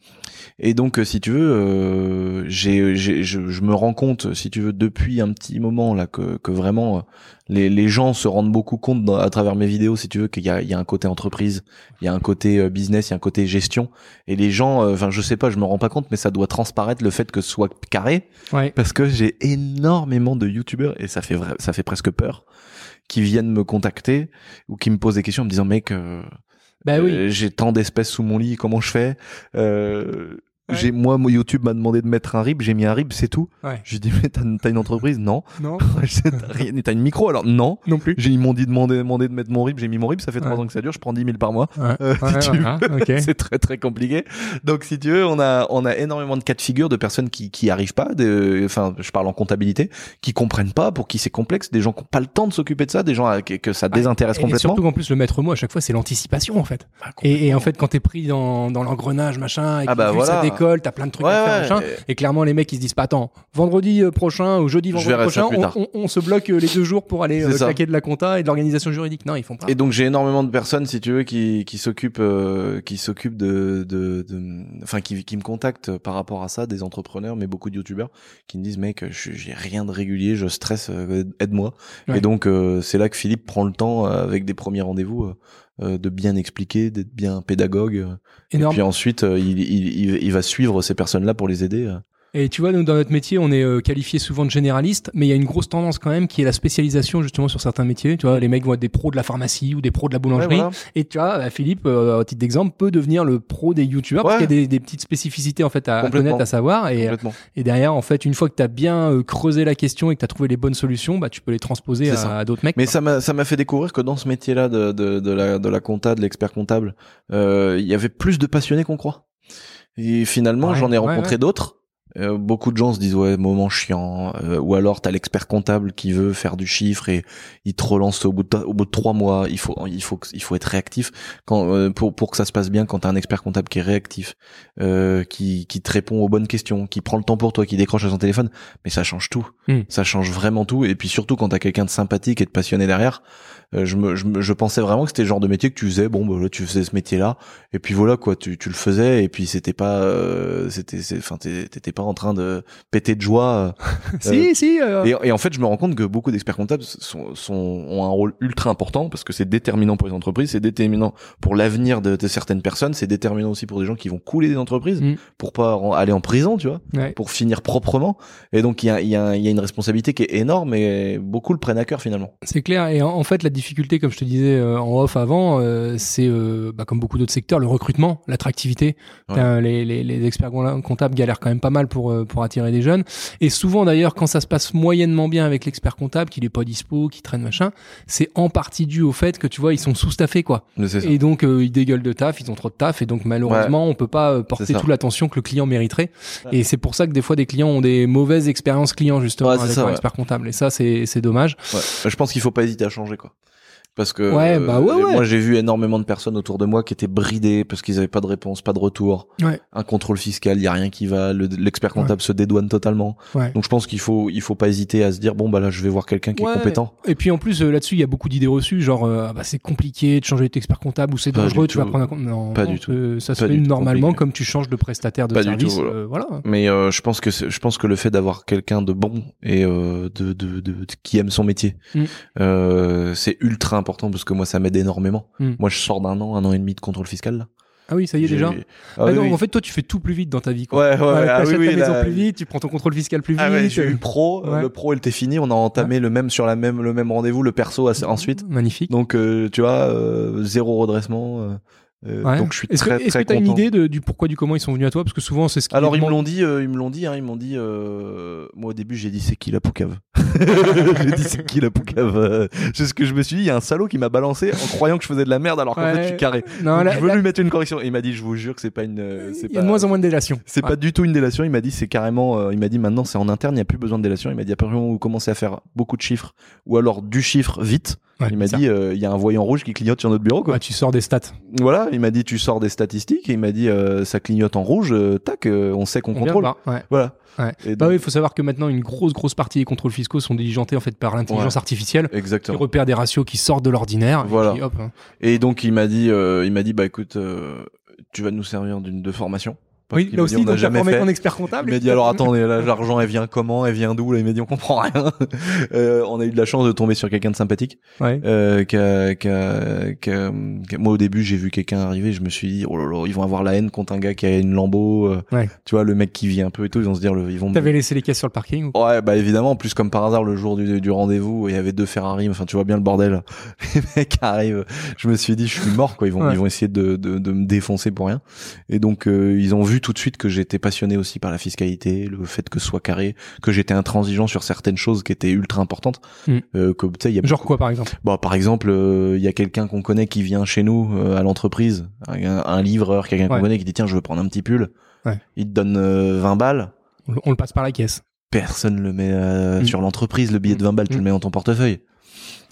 Et donc, euh, si tu veux, euh, j'ai, j'ai- je, je me rends compte, si tu veux, depuis un petit moment là, que, que vraiment euh, les, les gens se rendent beaucoup compte dans- à travers mes vidéos, si tu veux, qu'il y a, il y a un côté entreprise, il y a un côté euh, business, il y a un côté gestion. Et les gens, euh, enfin, je sais pas, je me rends pas compte, mais ça doit transparaître le fait que ce soit carré, Ouais. parce que j'ai énormément de youtubeurs et ça fait vrai, ça fait presque peur, qui viennent me contacter ou qui me posent des questions en me disant, mec. euh, Bah oui. euh, j'ai tant d'espèces sous mon lit, comment je fais? Euh, Ouais. J'ai moi, YouTube m'a demandé de mettre un RIB, j'ai mis un RIB, c'est tout. Ouais. J'ai dit mais t'as t'as une entreprise? Non. Non, t'as rien- t'as une micro alors Non. non plus. J'ai ils m'ont dit demander demander de mettre mon RIB, j'ai mis mon RIB, ça fait trois ans que ça dure, je prends 10 000 par mois. Ouais. Euh, si Ouais, tu voilà, ok. c'est très très compliqué. Donc si tu veux, on a on a énormément de cas de figure de personnes qui qui arrivent pas, enfin je parle en comptabilité, qui comprennent pas, pour qui c'est complexe, des gens qui ont pas le temps de s'occuper de ça, des gens à- que, que ça désintéresse Et complètement. surtout qu'en plus, le maître mot à chaque fois, c'est l'anticipation, en fait. Bah, Et, et en fait, quand t'es pris dans, dans l'engrenage, machin, et que Ah bah que ça voilà. T'as plein de trucs Ouais, à faire, machin. et- Et clairement, les mecs, ils se disent pas, attends, vendredi euh, prochain ou jeudi, Je vendredi prochain, on, tard. on- on se bloque euh, les deux jours pour aller euh, claquer de la compta et de l'organisation juridique. Non, ils font pas. Et donc j'ai énormément de personnes, si tu veux, qui qui s'occupent, euh, qui s'occupent de, de, de- enfin qui qui me contactent par rapport à ça, des entrepreneurs, mais beaucoup de youtubeurs qui me disent mec, j'ai rien de régulier, je stresse, aide-moi. Ouais. Et donc euh, c'est là que Philippe prend le temps avec des premiers rendez-vous. Euh, de bien expliquer, d'être bien pédagogue. euh, Énorme. Et puis ensuite, euh, il, il, il va suivre ces personnes-là pour les aider. Euh. Et tu vois, nous, dans notre métier, on est euh, qualifié souvent de généraliste, mais il y a une grosse tendance quand même qui est la spécialisation justement sur certains métiers. Tu vois, les mecs vont être des pros de la pharmacie ou des pros de la boulangerie. Ouais, voilà. Et tu vois, euh, Philippe, euh, au titre d'exemple, peut devenir le pro des youtubeurs parce Ouais. qu'il y a des, des petites spécificités en fait à, connaître, à savoir. Et, Complètement. et derrière, en fait, une fois que tu as bien euh, creusé la question et que tu as trouvé les bonnes solutions, bah, tu peux les transposer à, d'autres mecs. Mais quoi. ça m'a ça m'a fait découvrir que dans ce métier-là de, de, de la de la compta, de l'expert comptable, euh, il y avait plus de passionnés qu'on croit. Et finalement, Ouais, j'en ai rencontré d'autres. Euh, beaucoup de gens se disent ouais moment chiant euh, ou alors t'as l'expert comptable qui veut faire du chiffre et il te relance au bout de au bout de trois mois il faut il faut il faut être réactif. Quand euh, pour pour que ça se passe bien quand t'as un expert comptable qui est réactif euh, qui qui te répond aux bonnes questions qui prend le temps pour toi qui décroche à son téléphone mais ça change tout. Hmm. ça change vraiment tout. Et puis surtout quand t'as quelqu'un de sympathique et de passionné derrière euh, je me je, je pensais vraiment que c'était le genre de métier que tu faisais. Bon bah là tu faisais ce métier là et puis voilà quoi tu tu le faisais. Et puis c'était pas euh, c'était enfin t'é- t'étais pas pas en train de péter de joie. euh, si, si. euh, et, et en fait, je me rends compte que beaucoup d'experts comptables sont, sont, ont un rôle ultra important parce que c'est déterminant pour les entreprises, c'est déterminant pour l'avenir de, de certaines personnes, c'est déterminant aussi pour des gens qui vont couler des entreprises Mm. pour pas en- aller en prison, tu vois, ouais. pour finir proprement. Et donc, il y a, il y, a, il y a une responsabilité qui est énorme et beaucoup le prennent à cœur finalement. C'est clair. Et en, en fait, la difficulté, comme je te disais euh, en off avant, euh, c'est euh, bah, comme beaucoup d'autres secteurs, le recrutement, l'attractivité. Ouais. T'as, Les, les, les experts comptables galèrent quand même pas mal pour euh, pour attirer des jeunes. Et souvent, d'ailleurs, quand ça se passe moyennement bien avec l'expert comptable, qu'il est pas dispo, qui traîne machin, c'est en partie dû au fait que tu vois, ils sont sous-staffés quoi. Et donc euh, ils dégueulent de taf, ils ont trop de taf, et donc malheureusement, on peut pas euh, porter toute l'attention que le client mériterait. Ouais. Et c'est pour ça que des fois, des clients ont des mauvaises expériences clients justement Ouais, avec ça, leur ouais. expert comptable. Et ça, c'est c'est dommage. Ouais. Je pense qu'il faut pas hésiter à changer quoi. Parce que Ouais, bah ouais, euh, ouais. moi j'ai vu énormément de personnes autour de moi qui étaient bridées parce qu'ils avaient pas de réponse, pas de retour, Ouais. un contrôle fiscal, il y a rien qui va, le- l'expert comptable se dédouane totalement. Ouais. Donc je pense qu'il faut il faut pas hésiter à se dire bon bah là je vais voir quelqu'un qui est compétent. Et puis en plus euh, là-dessus, il y a beaucoup d'idées reçues, genre euh, ah bah, c'est compliqué de changer d'expert comptable ou c'est dangereux, tu vas prendre un compte. Non, Pas non, du tout. ça se Pas fait normalement compliqué. comme tu changes de prestataire de Pas du tout, euh, voilà. Mais euh, je pense que je pense que le fait d'avoir quelqu'un de bon et euh, de, de, de, de- qui aime son métier, Mm. euh, c'est ultra important parce que moi ça m'aide énormément. Mm. Moi je sors d'un an, un an et demi de contrôle fiscal là. Ah oui, ça y est déjà. Ah, oui, non, oui. En fait, toi, tu fais tout plus vite dans ta vie. Quoi. Ouais, ouais, ouais, ah oui, ta oui, maison là- plus vite, tu prends ton contrôle fiscal plus vite. Ah ouais, j'ai eu le pro, Ouais. le pro il était fini, on a entamé le même sur la même le même rendez-vous, le perso assez- ensuite. Magnifique. Donc euh, tu vois, euh, zéro redressement. euh, euh, Ouais. Donc je suis Est-ce très que est-ce très que t'as une content. idée de, du pourquoi, du comment ils sont venus à toi? Parce que souvent, c'est ce qui Alors ils me l'ont dit, euh, ils me l'ont dit, hein, ils m'ont dit. Euh... Moi au début j'ai dit c'est qui la poucave? j'ai dit c'est qui la poucave. euh, C'est ce que je me suis dit. Il y a un salaud qui m'a balancé en croyant que je faisais de la merde alors qu'en Ouais. fait je suis carré. Non, Donc, là, je veux lui mettre une correction. Et il m'a dit je vous jure que c'est pas une. euh, il y a de moins en moins de délation. C'est Ouais. pas du tout une délation. Il m'a dit c'est carrément. euh, il m'a dit maintenant c'est en interne, il n'y a plus besoin de délation. Il m'a dit à partir du moment où vous commencez à faire beaucoup de chiffres ou alors du chiffre vite. Ouais, il m'a dit euh, il y a un voyant rouge qui clignote sur notre bureau quoi. Ouais, tu sors des stats. Voilà. Il m'a dit tu sors des statistiques. Et il m'a dit euh, ça clignote en rouge. euh, tac, euh, on sait qu'on contrôle. voir, ouais. Voilà. Et Bah donc- oui, il faut savoir que maintenant, une grosse, grosse partie des contrôles fiscaux sont diligentés en fait par l'intelligence artificielle qui Exactement. repère des ratios qui sortent de l'ordinaire. et Voilà. puis, hop, hein. Et donc il m'a dit, euh, il m'a dit bah écoute, euh, tu vas nous servir d'une de formation. Oui, là aussi, dit, donc jamais fait. ton expert comptable. Il m'a dit alors attendez, là, l'argent elle vient comment, elle vient d'où? Là il m'a dit on comprend rien. Euh, on a eu de la chance de tomber sur quelqu'un de sympathique. Ouais. Euh, a- a- a- moi au début j'ai vu quelqu'un arriver, je me suis dit oh là là ils vont avoir la haine contre un gars qui a une Lambo. euh, Ouais. Tu vois le mec qui vit un peu et tout, ils vont se dire le, ils vont. T'avais laissé les caisses sur le parking ou... Ouais, bah évidemment, en plus comme par hasard le jour du, du rendez-vous, il y avait deux Ferrari, enfin tu vois bien le bordel. Les mecs arrivent, je me suis dit je suis mort quoi, ils vont Ouais. ils vont essayer de, de, de me défoncer pour rien. Et donc euh, ils ont vu tout de suite que j'étais passionné aussi par la fiscalité, le fait que ce soit carré, que j'étais intransigeant sur certaines choses qui étaient ultra importantes. Mm. Euh, que y a Genre beaucoup- quoi, par exemple? Bon, par exemple, euh, il y a quelqu'un qu'on connaît qui vient chez nous euh, à l'entreprise, un, un livreur, quelqu'un qu'on connaît qui dit tiens je veux prendre un petit pull. Ouais. Il te donne euh, 20 balles on, le- on le passe par la caisse. personne le met Mm. sur l'entreprise le billet de 20 balles tu Mm. le mets dans ton portefeuille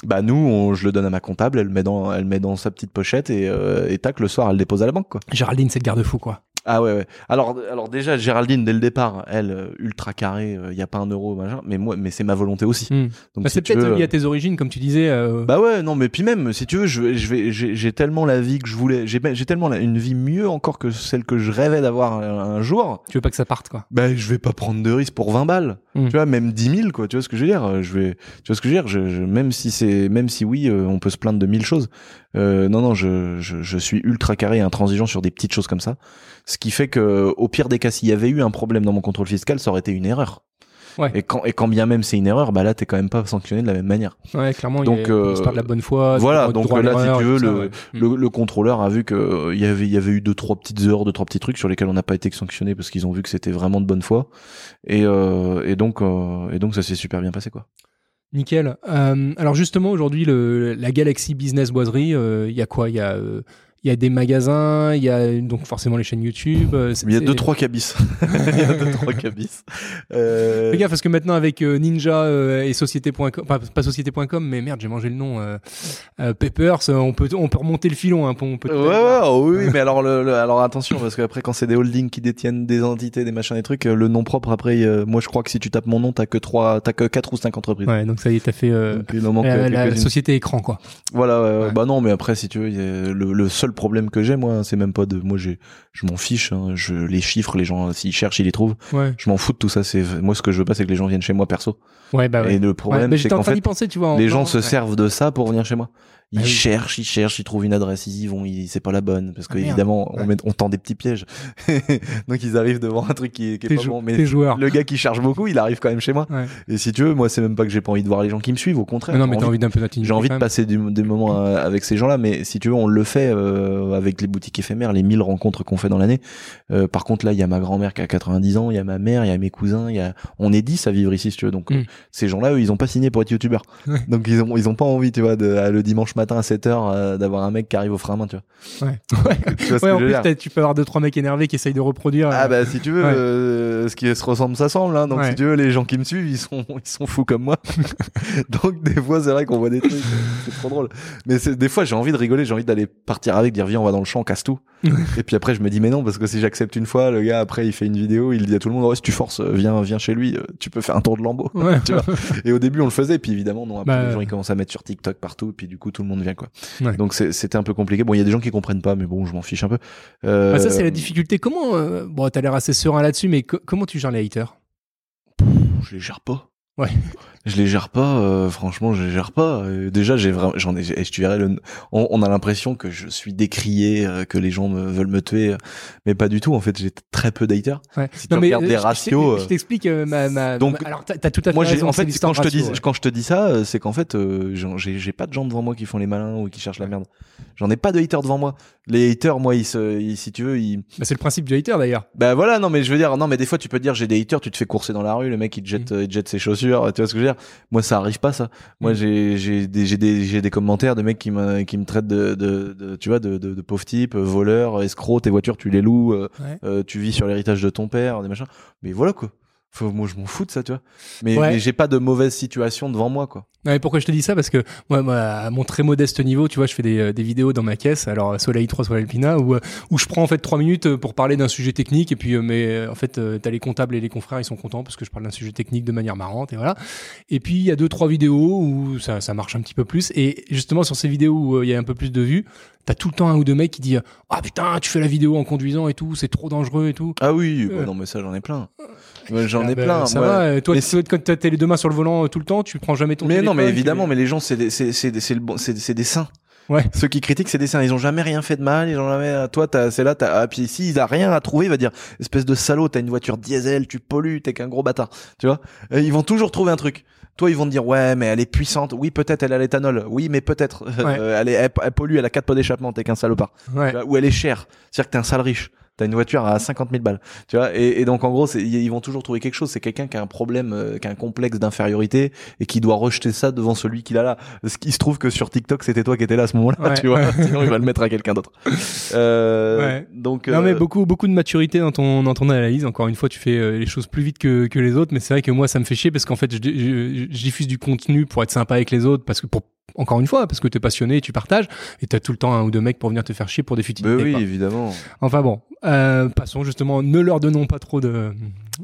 bah nous on, je le donne à ma comptable elle le met dans elle le met dans sa petite pochette et, euh, et tac le soir elle le dépose à la banque quoi Géraldine, c'est le garde-fou, quoi. Ah ouais ouais alors alors déjà Géraldine dès le départ elle euh, ultra carrée il y a pas un euro machin mais moi mais c'est ma volonté aussi Hmm. donc Bah, si c'est peut-être veux, lié à tes origines, comme tu disais. euh, bah ouais, non, mais puis même, si tu veux, je, vais- je vais, j'ai j'ai tellement la vie que je voulais, j'ai j'ai tellement la- une vie mieux encore que celle que je rêvais d'avoir un, jour. Tu veux pas que ça parte, quoi. Bah, je vais pas prendre de risque pour 20 balles. Mm. Tu vois, même 10 000, quoi. Tu vois ce que je veux dire? Je vais, tu vois ce que je veux dire? Je, je- même si c'est, même si oui, euh, on peut se plaindre de mille choses. Euh, non, non, je, je, je suis ultra carré et intransigeant sur des petites choses comme ça. Ce qui fait que, au pire des cas, s'il y avait eu un problème dans mon contrôle fiscal, ça aurait été une erreur. Ouais. Et quand, et quand bien même c'est une erreur, bah là, t'es quand même pas sanctionné de la même manière. Ouais, clairement, Donc, il euh, de la bonne foi. voilà, donc là, si tu veux, ça, le- ouais. Le, le contrôleur a vu que euh, il y avait il y avait eu deux trois petites heures, deux trois petits trucs sur lesquels on n'a pas été sanctionné parce qu'ils ont vu que c'était vraiment de bonne foi et euh, et donc euh, et donc ça s'est super bien passé quoi. Nickel. Euh, alors justement, aujourd'hui, la Galaxy Business Boiserie, euh, il y a quoi? Euh, il y a des magasins, il y a donc forcément les chaînes YouTube. euh, Il y a deux trois cabis. il y a deux trois cabis. Euh, Fais gaffe parce que maintenant avec euh, Ninja euh, et société.com, enfin pas société.com, mais merde, j'ai mangé le nom. Euh, Peppers, on peut on peut remonter le filon. Hein, on peut Ouais, ouais, oh oui, mais alors, le, le- alors attention, parce qu'après, quand c'est des holdings qui détiennent des entités, des machins, des trucs, le nom propre, après, euh, moi, je crois que si tu tapes mon nom, t'as que trois, t'as que quatre ou cinq entreprises. Ouais, donc ça y est, t'as fait euh, Donc, il en manque la, la société écran quoi. Voilà, ouais, ouais. Ouais. bah non, mais après, si tu veux, le seul seul problème que j'ai, moi. C'est même pas de, moi, j'ai, je m'en fiche. Hein. Je les chiffres, les gens, s'ils cherchent, ils les trouvent. Ouais. Je m'en fous de tout ça. C'est moi, ce que je veux pas, c'est que les gens viennent chez moi perso. Ouais, bah ouais. Et le problème, c'est qu'en train fait, d'y penser, tu vois. en les gens se servent de ça pour venir chez moi. Ils Ah oui. cherchent, ils cherchent, ils trouvent une adresse, ils y vont, ils, c'est pas la bonne parce que Ah, merde. évidemment on, met, on tend des petits pièges. Donc ils arrivent devant un truc qui, qui est pas bon. Mais le gars qui charge beaucoup, il arrive quand même chez moi. Ouais. Et si tu veux, moi c'est même pas que j'ai pas envie de voir les gens qui me suivent, au contraire. Mais non, mais t'as envie- envie d'un peu j'ai envie de passer du- des moments euh, avec ces gens-là, mais si tu veux, on le fait euh, avec les boutiques éphémères, les 1000 rencontres qu'on fait dans l'année. Euh, par contre, là, il y a ma grand-mère qui a 90 ans, il y a ma mère, il y a mes cousins, il y a, on est 10 à vivre ici, si tu veux. Donc, Mm. euh, ces gens-là, eux, ils ont pas signé pour être youtubeurs. Ouais. Donc, ils ont, ils ont pas envie, tu vois, de, à- le dimanche matin à 7 heures, euh, d'avoir un mec qui arrive au frein à main, tu vois. Ouais. Ouais. Tu vois ce Ouais, que en je veux plus, dire tu peux avoir deux, trois mecs énervés qui essayent de reproduire. Ah euh, bah si tu veux, Ouais. euh, ce qui se ressemble s'assemble. Hein. Donc Ouais. si tu veux, les gens qui me suivent, ils sont ils sont fous comme moi. Donc des fois c'est vrai qu'on voit des trucs, c'est trop drôle. Mais c'est- des fois j'ai envie de rigoler, j'ai envie d'aller partir avec, dire viens on va dans le champ, on casse tout. Et puis après je me dis mais non parce que si j'accepte une fois, le gars après il fait une vidéo, il dit à tout le monde ouais si tu forces, viens viens chez lui, tu peux faire un tour de lambeau. Ouais. tu vois. Et au début on le faisait, puis évidemment non après Bah, les gens ils commencent à mettre sur TikTok partout, et puis du coup tout le monde vient quoi. Ouais. Donc c'était un peu compliqué. Bon il y a des gens qui comprennent pas, mais bon je m'en fiche un peu. Euh, Ah, ça, c'est la difficulté. Comment. euh, Bon, t'as l'air assez serein là-dessus, mais co- comment tu gères les haters? Je les gère pas. Ouais. Je les gère pas, euh, franchement, je les gère pas. Euh, déjà, j'ai vraiment, j'en ai, et je te verrai le, on, on a l'impression que je suis décrié, euh, que les gens me, veulent me tuer, mais pas du tout. En fait, j'ai très peu d'haters. Ouais. Si tu regardes les euh, je- ratios, Je, euh, t'explique ma, ma- donc, ma- Alors, t'as tout à fait Moi, raison, en fait, quand je te ratio, dis, ouais. quand je te dis ça, c'est qu'en fait, euh, j'ai, j'ai pas de gens devant moi qui font les malins ou qui cherchent la merde. J'en ai pas de haters devant moi. Les haters, moi, ils se, ils- si tu veux, ils, Bah, c'est le principe du hater d'ailleurs. bah voilà, non mais je veux dire, non mais des fois tu peux te dire j'ai des haters, tu te fais courser dans la rue, le mec il te jette, euh, il te jette ses chaussures, tu vois ce que je veux dire? Moi ça arrive pas ça. Moi Mm. j'ai j'ai des j'ai des j'ai des commentaires de mecs qui me qui me traitent de de, de tu vois de de, de pauvre type, euh, voleur, escroc, tes voitures tu les loues, euh, Ouais. euh, tu vis sur l'héritage de ton père, des machins. Mais voilà quoi. Faut, moi je m'en fous de ça, tu vois. Mais, Ouais. mais j'ai pas de mauvaise situation devant moi quoi. Ouais, pourquoi je te dis ça? Parce que moi, moi, à mon très modeste niveau, tu vois, je fais des, euh, des vidéos dans ma caisse, alors soit la i3, soit l'Alpina, où, euh, où je prends en fait trois minutes euh, pour parler d'un sujet technique, et puis, euh, mais euh, en fait, euh, t'as les comptables et les confrères, ils sont contents parce que je parle d'un sujet technique de manière marrante, et voilà. Et puis, il y a deux, trois vidéos où ça, ça marche un petit peu plus, et justement, sur ces vidéos où euh, il y a un peu plus de vues, t'as tout le temps un ou deux mecs qui disent Ah putain, tu fais la vidéo en conduisant et tout, c'est trop dangereux et tout. Ah oui, Euh. non mais ça j'en ai plein. Ouais, J'en Ah ai bah, plein. Ça va, toi, quand t'as les deux mains sur le volant euh, tout le temps, tu prends jamais ton Mais non, mais évidemment, mais les gens, c'est des- c'est c'est c'est le bon, c'est c'est des saints. Ouais. Ceux qui critiquent, c'est des saints. Ils ont jamais rien fait de mal. Ils ont jamais. Toi, t'as, c'est là. T'as. Ah, puis si il a rien à trouver, il va dire espèce de salaud. T'as une voiture diesel, tu pollues, t'es qu'un gros bâtard. Tu vois? Et ils vont toujours trouver un truc. Toi, ils vont te dire ouais, mais elle est puissante. Oui, peut-être elle a l'éthanol. Oui, mais peut-être. Euh, elle, est, elle, elle pollue. Elle a quatre pots d'échappement. T'es qu'un salopard. Ouais. Ou elle est chère. C'est-à-dire que t'es un sale riche. T'as une voiture à 50 000 balles, tu vois. Et, et donc en gros, ils vont toujours trouver quelque chose. C'est quelqu'un qui a un problème, euh, qui a un complexe d'infériorité et qui doit rejeter ça devant celui qu'il a là. Ce qui se trouve que sur TikTok, c'était toi qui étais là à ce moment-là, Ouais, tu vois. Sinon, il va le mettre à quelqu'un d'autre. Euh, Ouais. Donc. Non mais euh, beaucoup beaucoup de maturité dans ton dans ton analyse. Encore une fois, tu fais euh, les choses plus vite que, que les autres, mais c'est vrai que moi ça me fait chier parce qu'en fait je, je- je diffuse du contenu pour être sympa avec les autres parce que pour encore une fois parce que t'es passionné, et tu partages et t'as tout le temps un ou deux mecs pour venir te faire chier pour des futilités. bah oui, quoi. évidemment. Enfin bon, euh, passons justement. Ne leur donnons pas trop de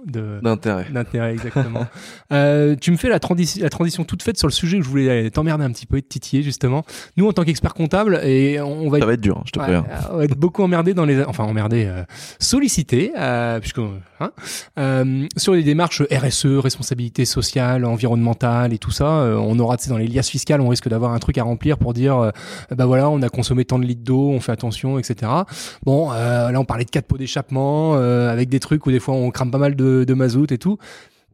D'intérêt. D'intérêt, exactement. euh, tu me fais la, transi- la transition toute faite sur le sujet où je voulais t'emmerder un petit peu et te titiller, justement. Nous, en tant qu'experts comptables, et on va Ça être, va être dur, hein, je te ouais, préviens. euh, on va être beaucoup emmerdés dans les, enfin emmerdés, euh, sollicités, euh, puisque, hein, euh, sur les démarches RSE, responsabilité sociale, environnementale et tout ça. euh, on aura, tu sais, dans les liasses fiscales, on risque d'avoir un truc à remplir pour dire, bah voilà, on a consommé tant de litres d'eau, on fait attention, etc. Bon, euh, là, on parlait de quatre pots d'échappement, euh, avec des trucs où des fois on crame pas mal de, de mazout et tout.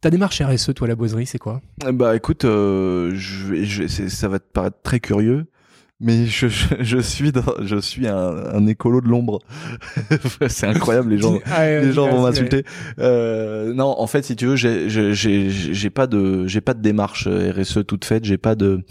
Ta démarche RSE, toi, la boiserie, c'est quoi? Bah écoute, euh, je, je, ça va te paraître très curieux, mais je, je, je suis dans, je suis un, un écolo de l'ombre. c'est incroyable les gens. les gens vont m'insulter. Euh, non, en fait, si tu veux, j'ai pas de j'ai pas de démarche euh, RSE toute faite. J'ai pas de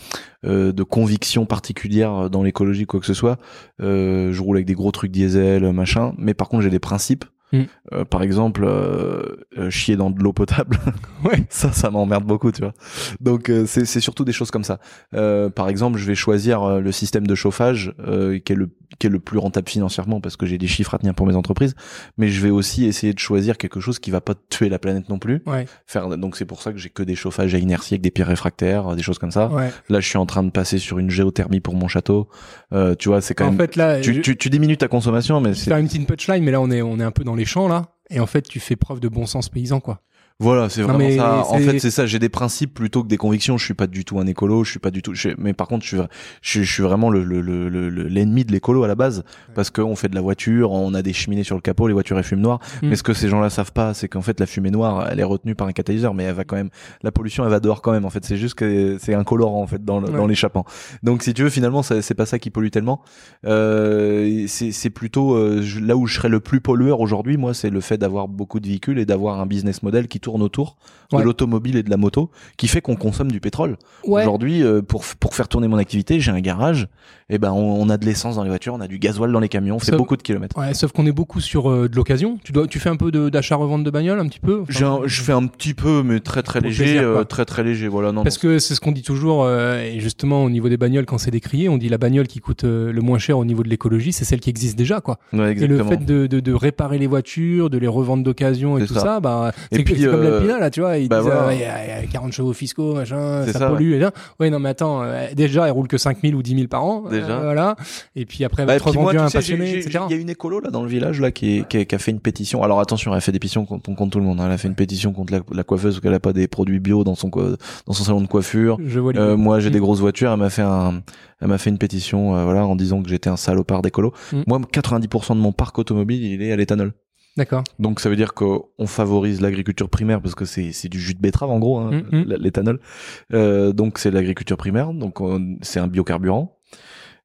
euh, de conviction particulière dans l'écologie quoi que ce soit. Je roule avec des gros trucs diesel, machin. Mais par contre, j'ai des principes. Mm. Euh, par exemple, euh, euh, chier dans de l'eau potable, Ouais. ça, ça m'emmerde beaucoup, tu vois. Donc euh, c'est c'est surtout des choses comme ça. Euh, par exemple, je vais choisir euh, le système de chauffage euh, qui est le qui est le plus rentable financièrement parce que j'ai des chiffres à tenir pour mes entreprises, mais je vais aussi essayer de choisir quelque chose qui va pas tuer la planète non plus. Ouais. Faire donc c'est pour ça que j'ai que des chauffages à inertie avec des pierres réfractaires, des choses comme ça. Ouais. Là, je suis en train de passer sur une géothermie pour mon château. Euh, tu vois, c'est quand En même fait, là, tu, je- tu, tu diminues ta consommation, mais c'est faire une petite punchline, mais là, on est, on est un peu dans les champs, là. Et en fait, tu fais preuve de bon sens paysan, quoi. Voilà, c'est vraiment mais ça. En fait, c'est ça. J'ai des principes plutôt que des convictions. Je suis pas du tout un écolo. Je suis pas du tout. je- mais par contre, je suis, vra- je, je suis vraiment le le- le- le- le- l'ennemi de l'écolo à la base, parce qu'on fait de la voiture, on a des cheminées sur le capot, les voitures elles fument noir. Mm. Mais ce que ces gens-là savent pas, c'est qu'en fait la fumée noire, elle est retenue par un catalyseur, mais elle va quand même. La pollution, elle va dehors quand même. En fait, c'est juste que c'est un colorant en fait dans Ouais. l'échappant. Donc, si tu veux, finalement, c'est pas ça qui pollue tellement. Euh, c'est plutôt euh, là où je serais le plus pollueur aujourd'hui. Moi, c'est le fait d'avoir beaucoup de véhicules et d'avoir un business model qui tourne autour Ouais. de l'automobile et de la moto, qui fait qu'on consomme du pétrole. Ouais. Aujourd'hui, euh, pour pour faire tourner mon activité, j'ai un garage. Et ben, on, on a de l'essence dans les voitures, on a du gasoil dans les camions, on fait beaucoup de kilomètres. Ouais, sauf qu'on est beaucoup sur euh, de l'occasion. Tu dois, tu fais un peu de- d'achat-revente de bagnole, un petit peu? Enfin, J'ai un- je fais un petit peu, mais très très léger, plaisir, euh, très très léger. Voilà, non. Parce non, que c'est ce qu'on dit toujours, euh, et justement au niveau des bagnoles, quand c'est décrié, on dit la bagnole qui coûte le moins cher au niveau de l'écologie, c'est celle qui existe déjà, quoi. Et le fait de, de, de réparer les voitures, de les revendre d'occasion et tout ça. ça, bah, c'est c'est comme euh, l'Alpina, là, tu vois, ils bah disent, voilà. ah, il y, a- il y a 40 chevaux fiscaux, machin, ça, ça, pollue, et là. Ouais, non, mais attends, euh, déjà, elle roule que 5000 ou 10 000 par an. Déjà. euh, voilà. Et puis après, elle Bah, va et être puis moi, à un sais, passionné, etc. Il y a une écolo là dans le village là qui, est- qui, qui a fait une pétition. Alors attention, elle a fait des pétitions contre, contre tout le monde. hein. Elle a fait une pétition contre la, la coiffeuse parce qu'elle a pas des produits bio dans son dans son salon de coiffure. Je vois. Euh, moi, j'ai Mm. des grosses voitures. Elle m'a fait un, elle m'a fait une pétition, euh, voilà, en disant que j'étais un salopard d'écolo. Mm. Moi, 90% de mon parc automobile, il est à l'éthanol. D'accord. Donc ça veut dire qu'on favorise l'agriculture primaire parce que c'est c'est du jus de betterave en gros, hein, Mm, mm. l'éthanol. Euh, donc c'est l'agriculture primaire, donc on- c'est un biocarburant.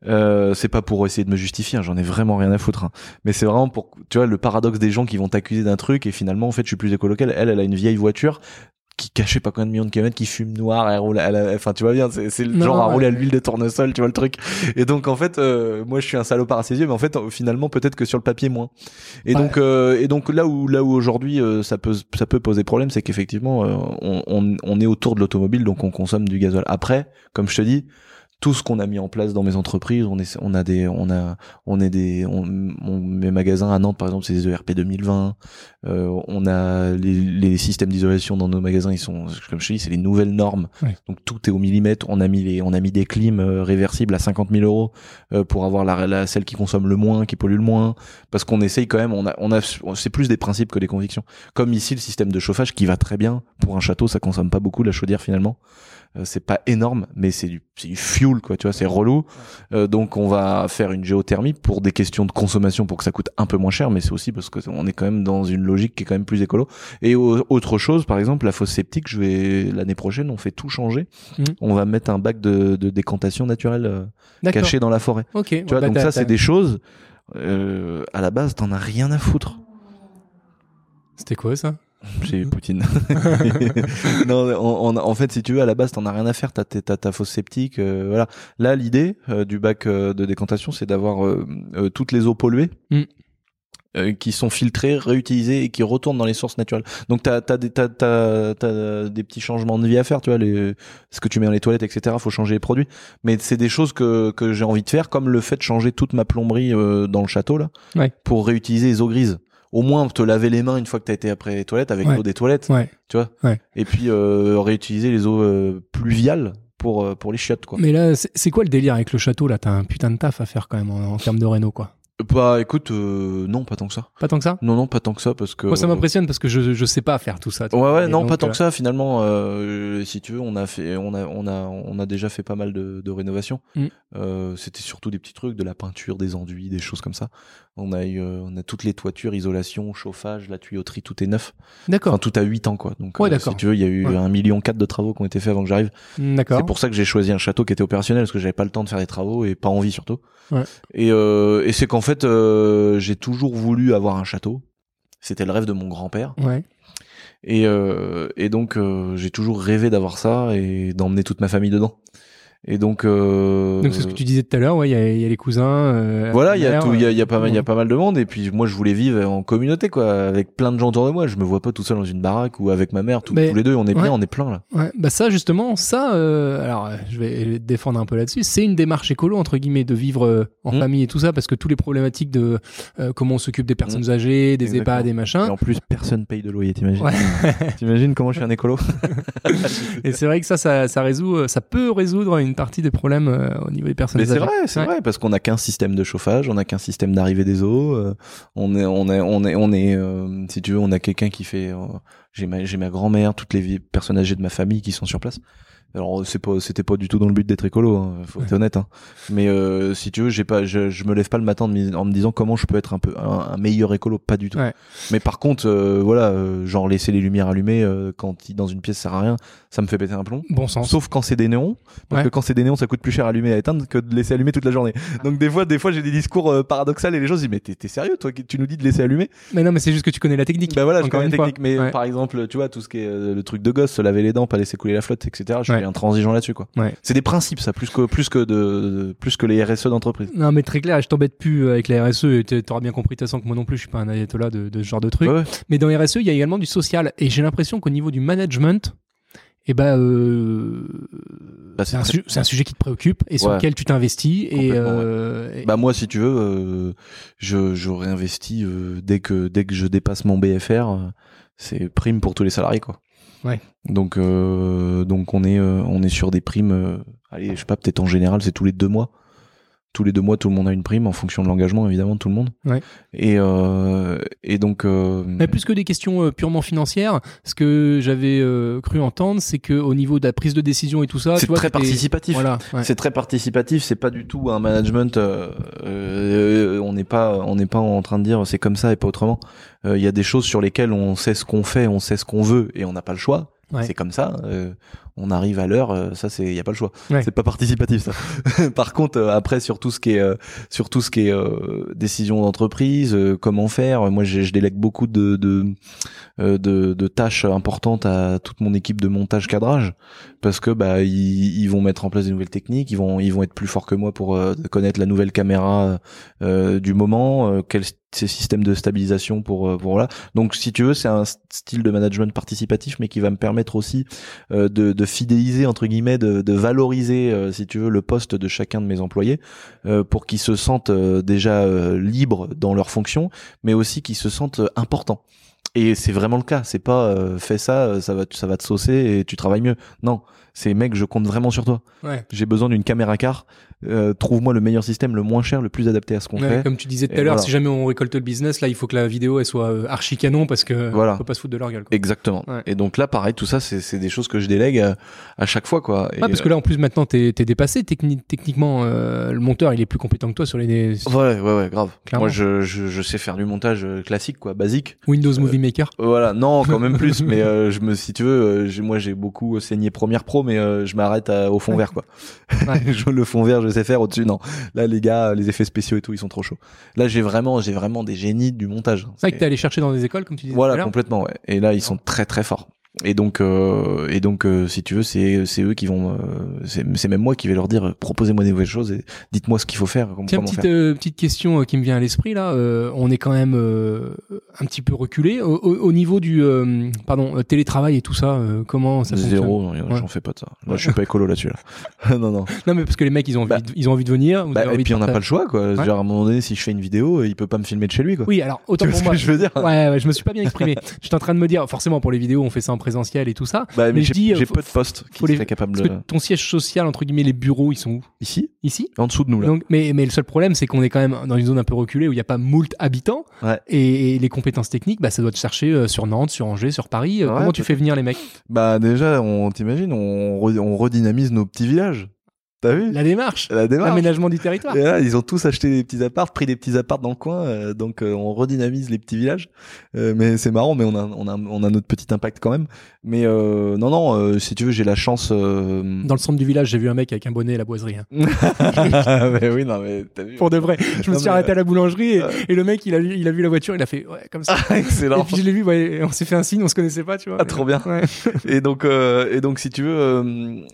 Euh, c'est pas pour essayer de me justifier, hein, j'en ai vraiment rien à foutre. hein. Mais c'est vraiment pour, tu vois, le paradoxe des gens qui vont t'accuser d'un truc et finalement en fait je suis plus écolo qu'elle. Elle, elle a une vieille voiture qui cachait pas combien de millions de kilomètres, qui fume noir, elle roule, a- enfin tu vois bien, c'est c'est le genre à ouais. rouler à l'huile de tournesol, tu vois le truc. Et donc en fait, euh, moi je suis un salopard à ses yeux, mais en fait finalement peut-être que sur le papier moins. Et Ouais. donc euh, et donc là où là où aujourd'hui euh, ça peut ça peut poser problème, c'est qu'effectivement euh, on, on on est autour de l'automobile, donc on consomme du gasoil. Après, comme je te dis. Tout ce qu'on a mis en place dans mes entreprises, on est, on a des, on a, on est des, on, on- mes magasins à Nantes par exemple, c'est des ERP 2020. Euh, on a les, les systèmes d'isolation dans nos magasins, ils sont, comme je dis, c'est les nouvelles normes. Donc tout est au millimètre. On a mis les, on a mis des clims euh, réversibles à 50 000 euros euh, pour avoir la, la celle qui consomme le moins, qui pollue le moins, parce qu'on essaye quand même. On a, on a, c'est plus des principes que des convictions. Comme ici, le système de chauffage qui va très bien pour un château, ça consomme pas beaucoup la chaudière finalement. Euh, c'est pas énorme, mais c'est du, du fuel quoi. Tu vois, c'est relou. Euh, donc on va faire une géothermie pour des questions de consommation pour que ça coûte un peu moins cher, mais c'est aussi parce que on est quand même dans une logique qui est quand même plus écolo. Et au- autre chose, par exemple, la fosse septique, je vais l'année prochaine, on fait tout changer. Mhm. On va mettre un bac de, de décantation naturelle euh, caché dans la forêt. Ok. Tu vois, bah, donc ça, c'est des choses. Euh, à la base, t'en as rien à foutre. C'était quoi ça? C'est Poutine. non, en, en- en fait, si tu veux, à la base, t'en as rien à faire. T'as, ta fosse septique, euh, voilà. Là, l'idée euh, du bac euh, de décantation, c'est d'avoir euh, euh, toutes les eaux polluées. Mm. euh, qui sont filtrées, réutilisées et qui retournent dans les sources naturelles. Donc t'as as des t'as, t'as, t'as des petits changements de vie à faire, tu vois, les, ce que tu mets dans les toilettes, etc. Faut changer les produits, mais c'est des choses que que j'ai envie de faire, comme le fait de changer toute ma plomberie euh, dans le château là, Ouais. pour réutiliser les eaux grises. Au moins te laver les mains une fois que t'as été après les toilettes avec Ouais. l'eau des toilettes Ouais. tu vois Ouais. et puis euh, réutiliser les eaux euh, pluviales pour euh, pour les chiottes quoi Mais là, c'est c'est quoi le délire avec le château là? T'as un putain de taf à faire quand même en, en termes de réno, quoi. Bah écoute euh, non pas tant que ça Pas tant que ça? Non non pas tant que ça parce que Moi, ça m'impressionne parce que je, je sais pas faire tout ça. tu ouais vois. ouais non donc, pas tant euh, que ça finalement euh, si tu veux on a fait on a on a on a déjà fait pas mal de, de rénovations Mm. euh, c'était surtout des petits trucs de la peinture des enduits des choses comme ça on a eu on a toutes les toitures isolation chauffage la tuyauterie tout est neuf D'accord. enfin tout à 8 ans quoi donc Ouais, si tu veux il y a eu Ouais. un million quatre de travaux qui ont été faits avant que j'arrive D'accord. C'est pour ça que j'ai choisi un château qui était opérationnel parce que j'avais pas le temps de faire des travaux et pas envie surtout. Ouais. Et, et c'est fait euh, j'ai toujours voulu avoir un château. C'était le rêve de mon grand-père Ouais. et, euh, et donc euh, j'ai toujours rêvé d'avoir ça et d'emmener toute ma famille dedans. Et donc, euh, donc c'est ce que tu disais tout à l'heure, ouais, il y a, y a les cousins. Euh, voilà, il y a il y a, il y a pas mal, il y a pas mal de monde. Et puis moi, je voulais vivre en communauté, quoi, avec plein de gens autour de moi. Je me vois pas tout seul dans une baraque ou avec ma mère, tout- Mais- tous les deux. On est ouais. bien, on est plein là. Ouais, bah ça justement, ça, euh, alors je vais défendre un peu là-dessus. C'est une démarche écolo entre guillemets de vivre en Mhm. famille et tout ça, parce que tous les problématiques de comment on s'occupe des personnes âgées, des Exactement. EHPAD, des Et machins. en plus, personne paye de loyer, t'imagines. T'imagines comment je suis un écolo Et c'est vrai que ça, ça, ça résout, ça peut résoudre une partie des problèmes euh, au niveau des personnes Mais c'est vrai, c'est Ouais. vrai, parce qu'on n'a qu'un système de chauffage, on n'a qu'un système d'arrivée des eaux. euh, on est, on est, on est, on est, euh, si tu veux, on a quelqu'un qui fait. euh, j'ai ma, j'ai ma grand-mère, toutes les personnes âgées de ma famille qui sont sur place. Alors c'est pas, c'était pas du tout dans le but d'être écolo, hein, faut être honnête. Hein. Mais euh, si tu veux, j'ai pas, je, je me lève pas le matin en me disant comment je peux être un peu un, un meilleur écolo, pas du tout. Ouais. Mais par contre, euh, voilà, euh, genre laisser les lumières allumées euh, quand dans une pièce ça sert à rien, ça me fait péter un plomb. Bon sens. Sauf quand c'est des néons, parce Ouais. que quand c'est des néons, ça coûte plus cher à allumer et à éteindre que de laisser allumer toute la journée. Donc des fois, des fois, j'ai des discours euh, paradoxaux et les gens se disent mais t'es sérieux toi Tu nous dis de laisser allumer? Mais non, mais c'est juste que tu connais la technique. Bah voilà, je connais la une fois. technique. Mais par exemple, tu vois tout ce qui est euh, le truc de gosse, se laver les dents, pas laisser couler la flotte, etc. Je Intransigeant là-dessus quoi. Ouais. C'est des principes ça, plus que plus que de, plus que les RSE d'entreprise. Non, mais très clair, je t'embête plus avec la RSE, et t'auras bien compris de toute façon que moi non plus, je suis pas un ayatollah de, de ce genre de truc. Ouais, ouais. Mais dans RSE, il y a également du social. Et j'ai l'impression qu'au niveau du management, eh ben, euh, Bah, c'est un, su- sujet qui te préoccupe et sur Ouais. lequel tu t'investis. Et, euh, et- Bah moi, si tu veux, euh, je j'aurais investi euh, dès que dès que je dépasse mon BFR, euh, c'est prime pour tous les salariés quoi. Ouais. Donc euh, donc on est euh, on est sur des primes. euh, allez, je sais pas, peut-être en général, c'est tous les deux mois. Tous les deux mois, tout le monde a une prime en fonction de l'engagement évidemment de tout le monde. Ouais. Et euh, et donc euh, mais plus que des questions euh, purement financières, ce que j'avais euh, cru entendre, c'est que au niveau de la prise de décision et tout ça, c'est très participatif. Voilà. ouais. C'est très participatif, c'est pas du tout un management. euh, euh, on n'est pas, on n'est pas en train de dire c'est comme ça et pas autrement. Euh, Il y a des choses sur lesquelles on sait ce qu'on fait, on sait ce qu'on veut et on n'a pas le choix. Ouais. C'est comme ça. euh, on arrive à l'heure, euh, ça c'est, il y a pas le choix. Ouais. C'est pas participatif ça. Par contre, euh, après sur tout ce qui est, euh, sur tout ce qui est euh, décision d'entreprise, euh, comment faire. Moi, je délègue beaucoup de de, euh, de de tâches importantes à toute mon équipe de montage cadrage parce que bah ils, ils vont mettre en place des nouvelles techniques, ils vont ils vont être plus forts que moi pour connaître la nouvelle caméra euh, du moment, euh, quel ces systèmes de stabilisation pour euh, pour. Donc si tu veux, c'est un style de management participatif mais qui va me permettre aussi euh, de, de fidéliser entre guillemets, de, de valoriser euh, si tu veux le poste de chacun de mes employés euh, pour qu'ils se sentent euh, déjà euh, libres dans leurs fonctions, mais aussi qu'ils se sentent importants. Et c'est vraiment le cas. C'est pas euh, fais ça, ça va, ça va te saucer et tu travailles mieux. Non, c'est mec, je compte vraiment sur toi. Ouais. J'ai besoin d'une caméra car. Euh, Trouve-moi le meilleur système, le moins cher, le plus adapté à ce qu'on Ouais, fait. Comme tu disais tout à l'heure, voilà. si jamais on récolte le business, là, il faut que la vidéo elle soit euh, archi canon parce que Voilà. on peut pas se foutre de leur gueule. Quoi. Exactement. Ouais. Et donc là, pareil, tout ça, c'est des choses que je délègue à, à chaque fois, quoi. Et, Ouais, parce que là, en plus, maintenant, t'es es dépassé. Techni- techniquement, euh, le monteur, il est plus compétent que toi sur les Ouais, ouais, ouais, grave. Clairement. Moi, je, je, je sais faire du montage euh, classique, quoi, basique. Windows Movie Maker. Euh, Voilà, non, quand même plus. mais euh, je me, si tu veux, euh, moi, j'ai beaucoup saigné Premiere Pro, mais euh, je m'arrête au fond Ouais. vert, quoi. Ouais. Je- le fond vert, je sais faire. Au-dessus, non. Là, les gars, les effets spéciaux et tout, ils sont trop chauds. Là, j'ai vraiment, j'ai vraiment des génies du montage. C'est vrai que t'es allé chercher dans des écoles, comme tu disais. Voilà, complètement, ouais. Et là, ils sont très très forts. Et donc, euh, et donc, euh, si tu veux, c'est c'est eux qui vont, euh, c'est même moi qui vais leur dire, proposez-moi des nouvelles choses et dites-moi ce qu'il faut faire, Tiens, petite, faire. euh, petite question euh, qui me vient à l'esprit là. Euh, on est quand même euh, un petit peu reculé au, au- au niveau du euh, pardon télétravail et tout ça. euh, comment ça Zéro, non, j'en Ouais. fais pas de ça. Moi, je suis pas écolo là-dessus. Là. non, non. Non, mais parce que les mecs, ils ont envie, Bah, de, ils ont envie de venir. vous Bah, et puis de on n'a pas le choix, quoi. Ouais. Genre, à un moment donné, si je fais une vidéo, il peut pas me filmer de chez lui, quoi. Oui, alors autant Tu pour moi. que je veux dire? Ouais, ouais, je me suis pas bien exprimé. J'étais en train de me dire, forcément pour les vidéos, on fait ça en présentiel et tout ça. Bah, mais, mais je j'ai dis, euh, peu de postes qui les- seraient capables Parce de. que ton siège social, entre guillemets, les bureaux, ils sont où? Ici, Ici en dessous de nous, là. Donc, mais, mais le seul problème, c'est qu'on est quand même dans une zone un peu reculée où il n'y a pas moult habitants. Ouais. Et, et les compétences techniques, bah, ça doit te chercher euh, sur Nantes, sur Angers, sur Paris. Euh, Ouais, comment tu fais venir les mecs? Bah, déjà, on t'imagine, on, re- on redynamise nos petits villages. T'as vu La démarche, La démarche. l'aménagement du territoire. Et là, ils ont tous acheté des petits apparts, pris des petits apparts dans le coin, euh, donc euh, on redynamise les petits villages. Euh, mais c'est marrant, mais on a, on a, on a notre petit impact quand même. Mais non, non, si tu veux, j'ai la chance. Dans le centre du village, j'ai vu un mec avec un bonnet et la boiserie. hein. mais oui, non, mais t'as vu. Pour de vrai. Je me Non, suis mais, arrêté à la boulangerie et, et le mec, il a, vu- il a vu la voiture, il a fait ouais, comme ça. Excellent. Et puis je l'ai vu, ouais, on s'est fait un signe, on se connaissait pas, tu vois. Ah, trop bien. Ouais. et donc, et donc, si tu veux,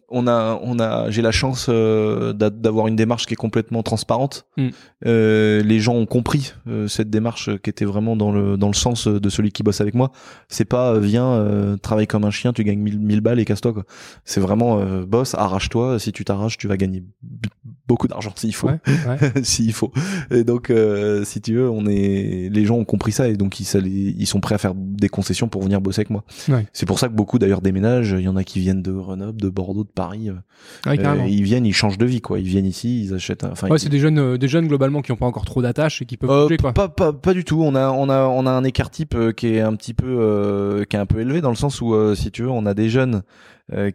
on a, on a, j'ai la chance euh, d'a- d'avoir une démarche qui est complètement transparente. Mm. Euh, les gens ont compris euh, cette démarche qui était vraiment dans le dans le sens de celui qui bosse avec moi. C'est pas viens travaille comme un chien, tu gagnes 1000 1000 balles et casse-toi quoi. C'est vraiment euh, boss, arrache-toi. Si tu t'arraches, tu vas gagner beaucoup d'argent s'il faut. Ouais, ouais. s'il faut. Et donc, si tu veux, on est, les gens ont compris ça et donc ils, ça les- ils sont prêts à faire des concessions pour venir bosser avec moi. Ouais. C'est pour ça que beaucoup d'ailleurs déménagent. Il y en a qui viennent de Grenoble, de Bordeaux, de Paris. ils viennent, ils changent de vie quoi. Ils viennent ici, ils achètent. un- Enfin, Ouais, ils- c'est des jeunes, euh, des jeunes globalement qui ont pas encore trop d'attaches et qui peuvent euh, bouger quoi. pas, pas, pas du tout. On a, on a, on a un écart type euh, qui est un petit peu, euh, qui est un peu élevé dans le sens où, si tu veux, on a des jeunes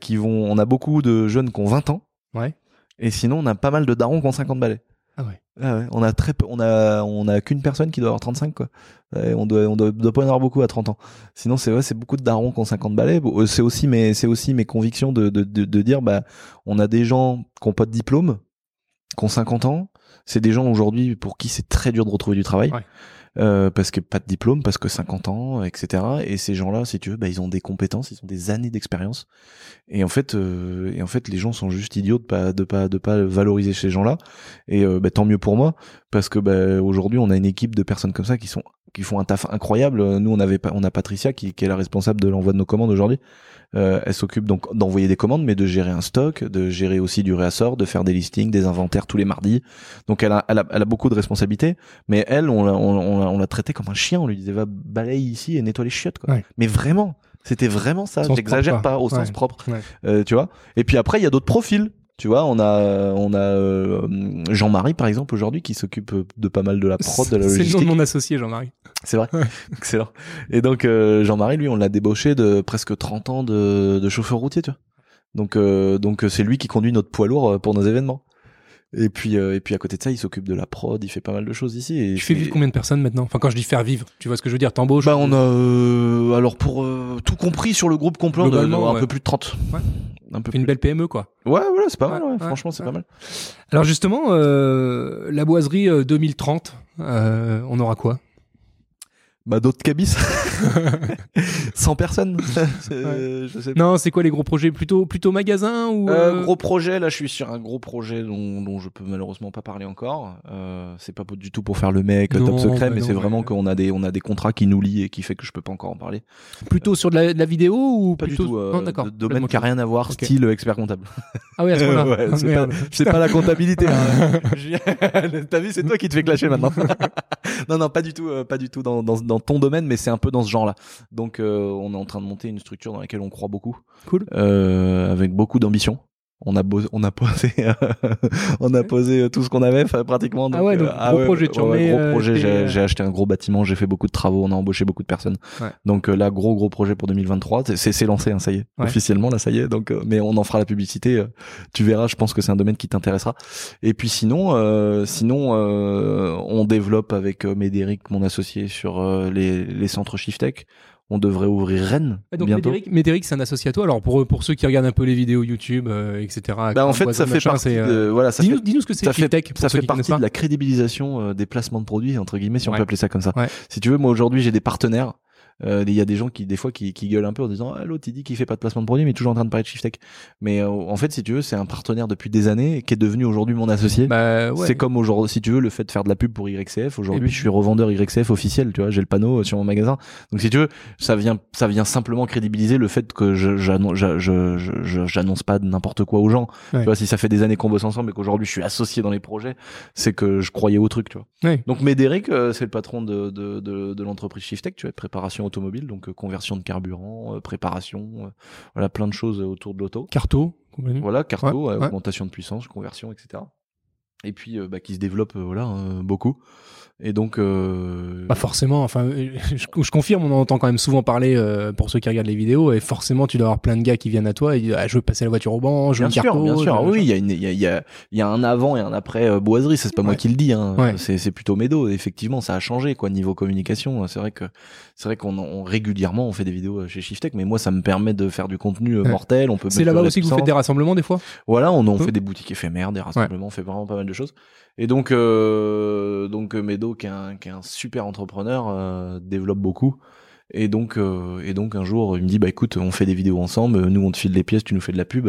qui vont, on a beaucoup de jeunes qui ont 20 ans. Ouais. Et sinon, on a pas mal de darons qui ont 50 balais. Ah ouais. Ah on a très peu, on a, on a qu'une personne qui doit avoir 35 quoi. On doit, on doit, pas en avoir beaucoup à 30 ans. Sinon, c'est ouais, c'est beaucoup de darons qui ont 50 balais. Euh, C'est aussi mes, c'est aussi mes convictions de, de, de, dire, bah, on a des gens qui ont pas de diplôme, qui ont 50 ans. C'est des gens aujourd'hui pour qui c'est très dur de retrouver du travail. Euh, parce que pas de diplôme, parce que 50 ans, etc. Et ces gens-là, si tu veux, bah, ils ont des compétences, ils ont des années d'expérience. Et en fait, euh, et en fait, les gens sont juste idiots de pas, de pas, de pas valoriser ces gens-là. Et euh, bah, tant mieux pour moi, parce que bah, aujourd'hui, on a une équipe de personnes comme ça qui sont, qui font un taf incroyable. Nous, on avait, pas- on a Patricia qui, qui est la responsable de l'envoi de nos commandes aujourd'hui. Euh, elle s'occupe donc d'envoyer des commandes, mais de gérer un stock, de gérer aussi du réassort, de faire des listings, des inventaires tous les mardis. Donc elle a, elle a, elle a beaucoup de responsabilités. Mais elle, on l'a, on, on l'a- on l'a traitée comme un chien. On lui disait va balayer ici et nettoie les chiottes. Quoi. Ouais. Mais vraiment, c'était vraiment ça. J'exagère propre, pas, au sens Ouais. propre. Ouais. Euh, tu vois. Et puis après, il y a d'autres profils. Tu vois, on a, on a euh, Jean-Marie par exemple aujourd'hui qui s'occupe de pas mal de la prod, de la C'est le nom logistique. de mon associé, Jean-Marie. C'est vrai. Excellent. Et donc euh, Jean-Marie, lui, on l'a débauché de presque 30 ans de, de chauffeur routier, tu vois. Donc euh, donc euh, c'est lui qui conduit notre poids lourd euh, pour nos événements. Et puis euh, et puis à côté de ça, il s'occupe de la prod, il fait pas mal de choses ici. Et Tu fais vivre combien de personnes maintenant? Enfin, quand je dis faire vivre, tu vois ce que je veux dire T'embauches? Bah on a euh, alors pour euh, tout compris sur le groupe complet, un ouais. peu plus de 30. Ouais. Un peu une plus. belle PME, quoi. Ouais, voilà, c'est pas mal. Ouais, Franchement, c'est pas mal. Alors justement, euh, la boiserie euh, 2030, euh, on aura quoi? Bah d'autres cabis. 100 personnes. C'est- Je sais pas. Non, c'est quoi les gros projets? Plutôt plutôt magasin ou Euh, euh, gros projet, là je suis sur un gros projet dont, dont je peux malheureusement pas parler encore. Euh, c'est pas du tout pour faire le mec Non, top secret, bah mais c'est vraiment ouais. qu'on a des on a des contrats qui nous lient et qui fait que je peux pas encore en parler. plutôt sur de la, de la vidéo ou Pas plutôt du tout. euh, Non, d'accord. de- domaine qui a rien à voir, style expert comptable. Ah oui, à ce moment-là. Ouais, Ah, c'est pas la comptabilité. hein. T'as vu, c'est toi qui te fais clasher maintenant. non, non, pas du tout, euh, pas du tout dans, dans, dans ton domaine, mais c'est un peu dans ce genre-là. Donc, euh, on est en train de monter une structure dans laquelle on croit beaucoup, Cool. euh, avec beaucoup d'ambition. On a, beau- on a posé, on a posé euh, tout ce qu'on avait, pratiquement. Ah ouais, donc gros projet, tu ouais, gros euh, projet. J'ai euh, j'ai acheté un gros bâtiment, j'ai fait beaucoup de travaux, on a embauché beaucoup de personnes. Ouais. Donc euh, là, gros gros projet pour 2023. C'est c'est lancé, hein, ça y est, Ouais. officiellement là, ça y est. Donc, euh, mais on en fera la publicité. euh, tu verras, je pense que c'est un domaine qui t'intéressera. Et puis sinon, euh, sinon, euh, on développe avec euh, Médéric, mon associé, sur euh, les, les centres Shiftech. On devrait ouvrir Rennes Ah, donc bientôt. Médéric, c'est un associé à toi. Alors pour pour ceux qui regardent un peu les vidéos YouTube, euh, etc. Bah, en fait, ça fait machin, partie. euh, voilà, Dis-nous dis-nous ce que c'est ça fait, pour ça fait partie de la crédibilisation euh, des placements de produits entre guillemets, si on Ouais. peut appeler ça comme ça. Ouais. Si tu veux, moi aujourd'hui, j'ai des partenaires. Euh, Il y a des gens qui des fois qui, qui gueulent un peu en disant ah, l'autre il dit qu'il fait pas de placement de produit mais il est toujours en train de parler de Shiftech. Mais euh, en fait si tu veux c'est un partenaire depuis des années qui est devenu aujourd'hui mon associé. Bah, ouais. C'est comme aujourd'hui, si tu veux, le fait de faire de la pub pour YCF. Aujourd'hui, Et puis- je suis revendeur YCF officiel, tu vois, j'ai le panneau euh, sur mon magasin. Donc, si tu veux, ça vient, ça vient simplement crédibiliser le fait que je, j'annonce, je, je, je- je- j'annonce pas n'importe quoi aux gens. Ouais. Tu vois, si ça fait des années qu'on bosse ensemble et qu'aujourd'hui je suis associé dans les projets, c'est que je croyais au truc, tu vois. Ouais. Donc, Médéric, euh, c'est le patron de, de, de, de l'entreprise Shiftech, tu vois, préparation automobile, donc euh, conversion de carburant, euh, préparation, euh, voilà, plein de choses autour de l'auto. Carto. Voilà, carto, Ouais, ouais, ouais. augmentation de puissance, conversion, etc. Et puis bah, qui se développe voilà euh, beaucoup. Et donc euh, Bah forcément, enfin, euh, je, je confirme, on en entend quand même souvent parler euh, pour ceux qui regardent les vidéos, et forcément, tu dois avoir plein de gars qui viennent à toi et disent ah, je veux passer la voiture au banc, je veux bien sûr, carto, bien sûr, oui, il y a une, il y a, il y a, y a un avant et un après euh, boiserie, c'est pas moi qui le dis, hein. Ouais. c'est plutôt Médo. Effectivement, ça a changé quoi niveau communication. C'est vrai que c'est vrai qu'on on, régulièrement on fait des vidéos euh, chez Shiftech, mais moi ça me permet de faire du contenu Ouais. mortel. On peut C'est là-bas aussi que vous faites des rassemblements des fois? Voilà, on, on fait des boutiques éphémères, des rassemblements, on fait vraiment pas mal de choses. Et donc, euh, donc euh, Medo, qui est un, qui est un super entrepreneur, euh, développe beaucoup. Et donc, euh, et donc un jour, il me dit bah écoute, on fait des vidéos ensemble. Nous, on te file des pièces, tu nous fais de la pub.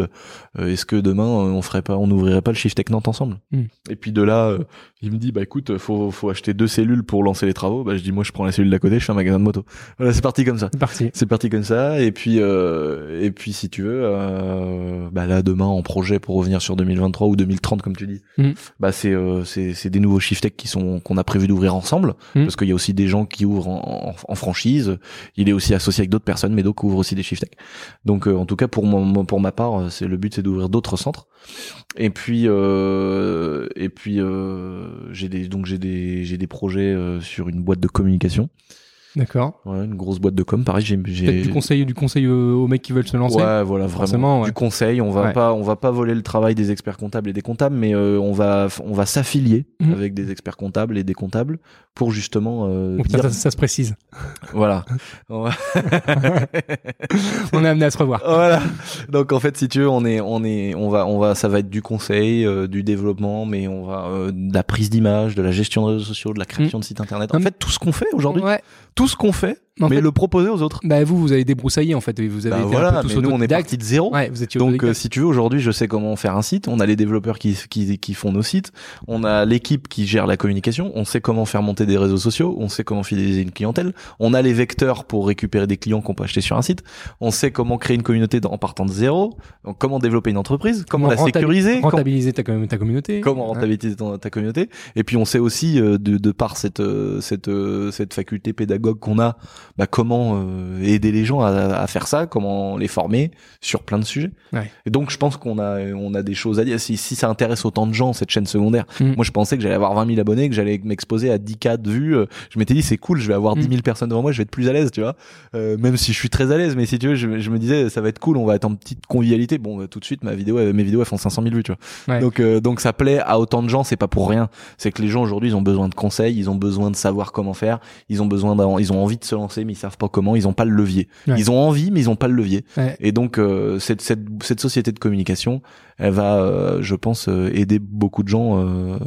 Euh, Est-ce que demain, on ferait pas, on ouvrirait pas le Shift Tech Nantes ensemble? Mm. Et puis de là, euh, il me dit bah écoute, faut faut acheter deux cellules pour lancer les travaux. Bah je dis moi, je prends la cellule d'à côté, je fais un magasin de moto. Voilà, c'est parti comme ça. C'est parti. C'est parti comme ça. Et puis, euh, et puis si tu veux, euh, bah là demain en projet pour revenir sur 2023 ou 2030 comme tu dis, Mm. bah c'est euh, c'est c'est des nouveaux Shift Tech qui sont qu'on a prévu d'ouvrir ensemble Mm. parce qu'il y a aussi des gens qui ouvrent en, en, en franchise. Il est aussi associé avec d'autres personnes, mais d'autres ouvrent aussi des Shift Tech. Donc euh, en tout cas pour mon, pour ma part, euh, c'est le but c'est d'ouvrir d'autres centres. Et puis euh, et puis j'ai des donc j'ai des j'ai des projets sur une boîte de communication, D'accord. ouais, une grosse boîte de com. Pareil, j'ai Peut-être du conseil, du conseil aux mecs qui veulent se lancer. Ouais, voilà, vraiment. Ouais. Du conseil, on va Ouais. pas, on va pas voler le travail des experts comptables et des comptables, mais euh, on va, on va s'affilier Mhm. avec des experts comptables et des comptables pour justement euh, ça, dire, ça- ça se précise. voilà. On va- On est amené à se revoir. voilà. Donc en fait, si tu veux, on est, on est, on va, on va, ça va être du conseil, euh, du développement, mais on va euh, de la prise d'image, de la gestion de réseaux sociaux, de la création de sites internet. En Mhm. fait, tout ce qu'on fait aujourd'hui, Ouais. tout ce qu'on fait, En mais fait- le proposer aux autres. Bah vous, vous avez débroussaillé en fait. Vous avez Bah été voilà, un peu tous mais nous on est parti de zéro. Ouais, vous étiez Donc, euh, si tu veux, aujourd'hui, je sais comment faire un site. On a les développeurs qui, qui, qui font nos sites. On a l'équipe qui gère la communication. On sait comment faire monter des réseaux sociaux. On sait comment fidéliser une clientèle. On a les vecteurs pour récupérer des clients qu'on peut acheter sur un site. On sait comment créer une communauté en partant de zéro. Donc, comment développer une entreprise. Comment, la sécuriser. comment- Rentabiliser ta, com- ta communauté. Comment rentabiliser ton- ta communauté et puis on sait aussi euh, de, de par cette euh, cette euh, cette faculté pédagogue qu'on a bah, comment euh, aider les gens à, à faire ça comment les former sur plein de sujets Ouais. et donc je pense qu'on a on a des choses à dire si, si ça intéresse autant de gens cette chaîne secondaire Mm. moi je pensais que j'allais avoir 20 000 abonnés que j'allais m'exposer à 10 k de vues euh, je m'étais dit c'est cool je vais avoir Mm. 10 000 personnes devant moi je vais être plus à l'aise tu vois Euh, même si je suis très à l'aise mais si tu veux je, je me disais ça va être cool on va être en petite convivialité bon euh, tout de suite ma vidéo euh, mes vidéos elles font 500 000 vues tu vois Ouais. donc euh, donc ça plaît à autant de gens, c'est pas pour rien. C'est que les gens aujourd'hui ils ont besoin de conseils, ils ont besoin de savoir comment faire, ils ont besoin ils ont envie de se lancer mais ils savent pas comment, ils ont pas le levier. Ouais. Ils ont envie mais ils ont pas le levier. Ouais. Et donc euh, cette, cette cette société de communication, elle va euh, je pense euh, aider beaucoup de gens euh,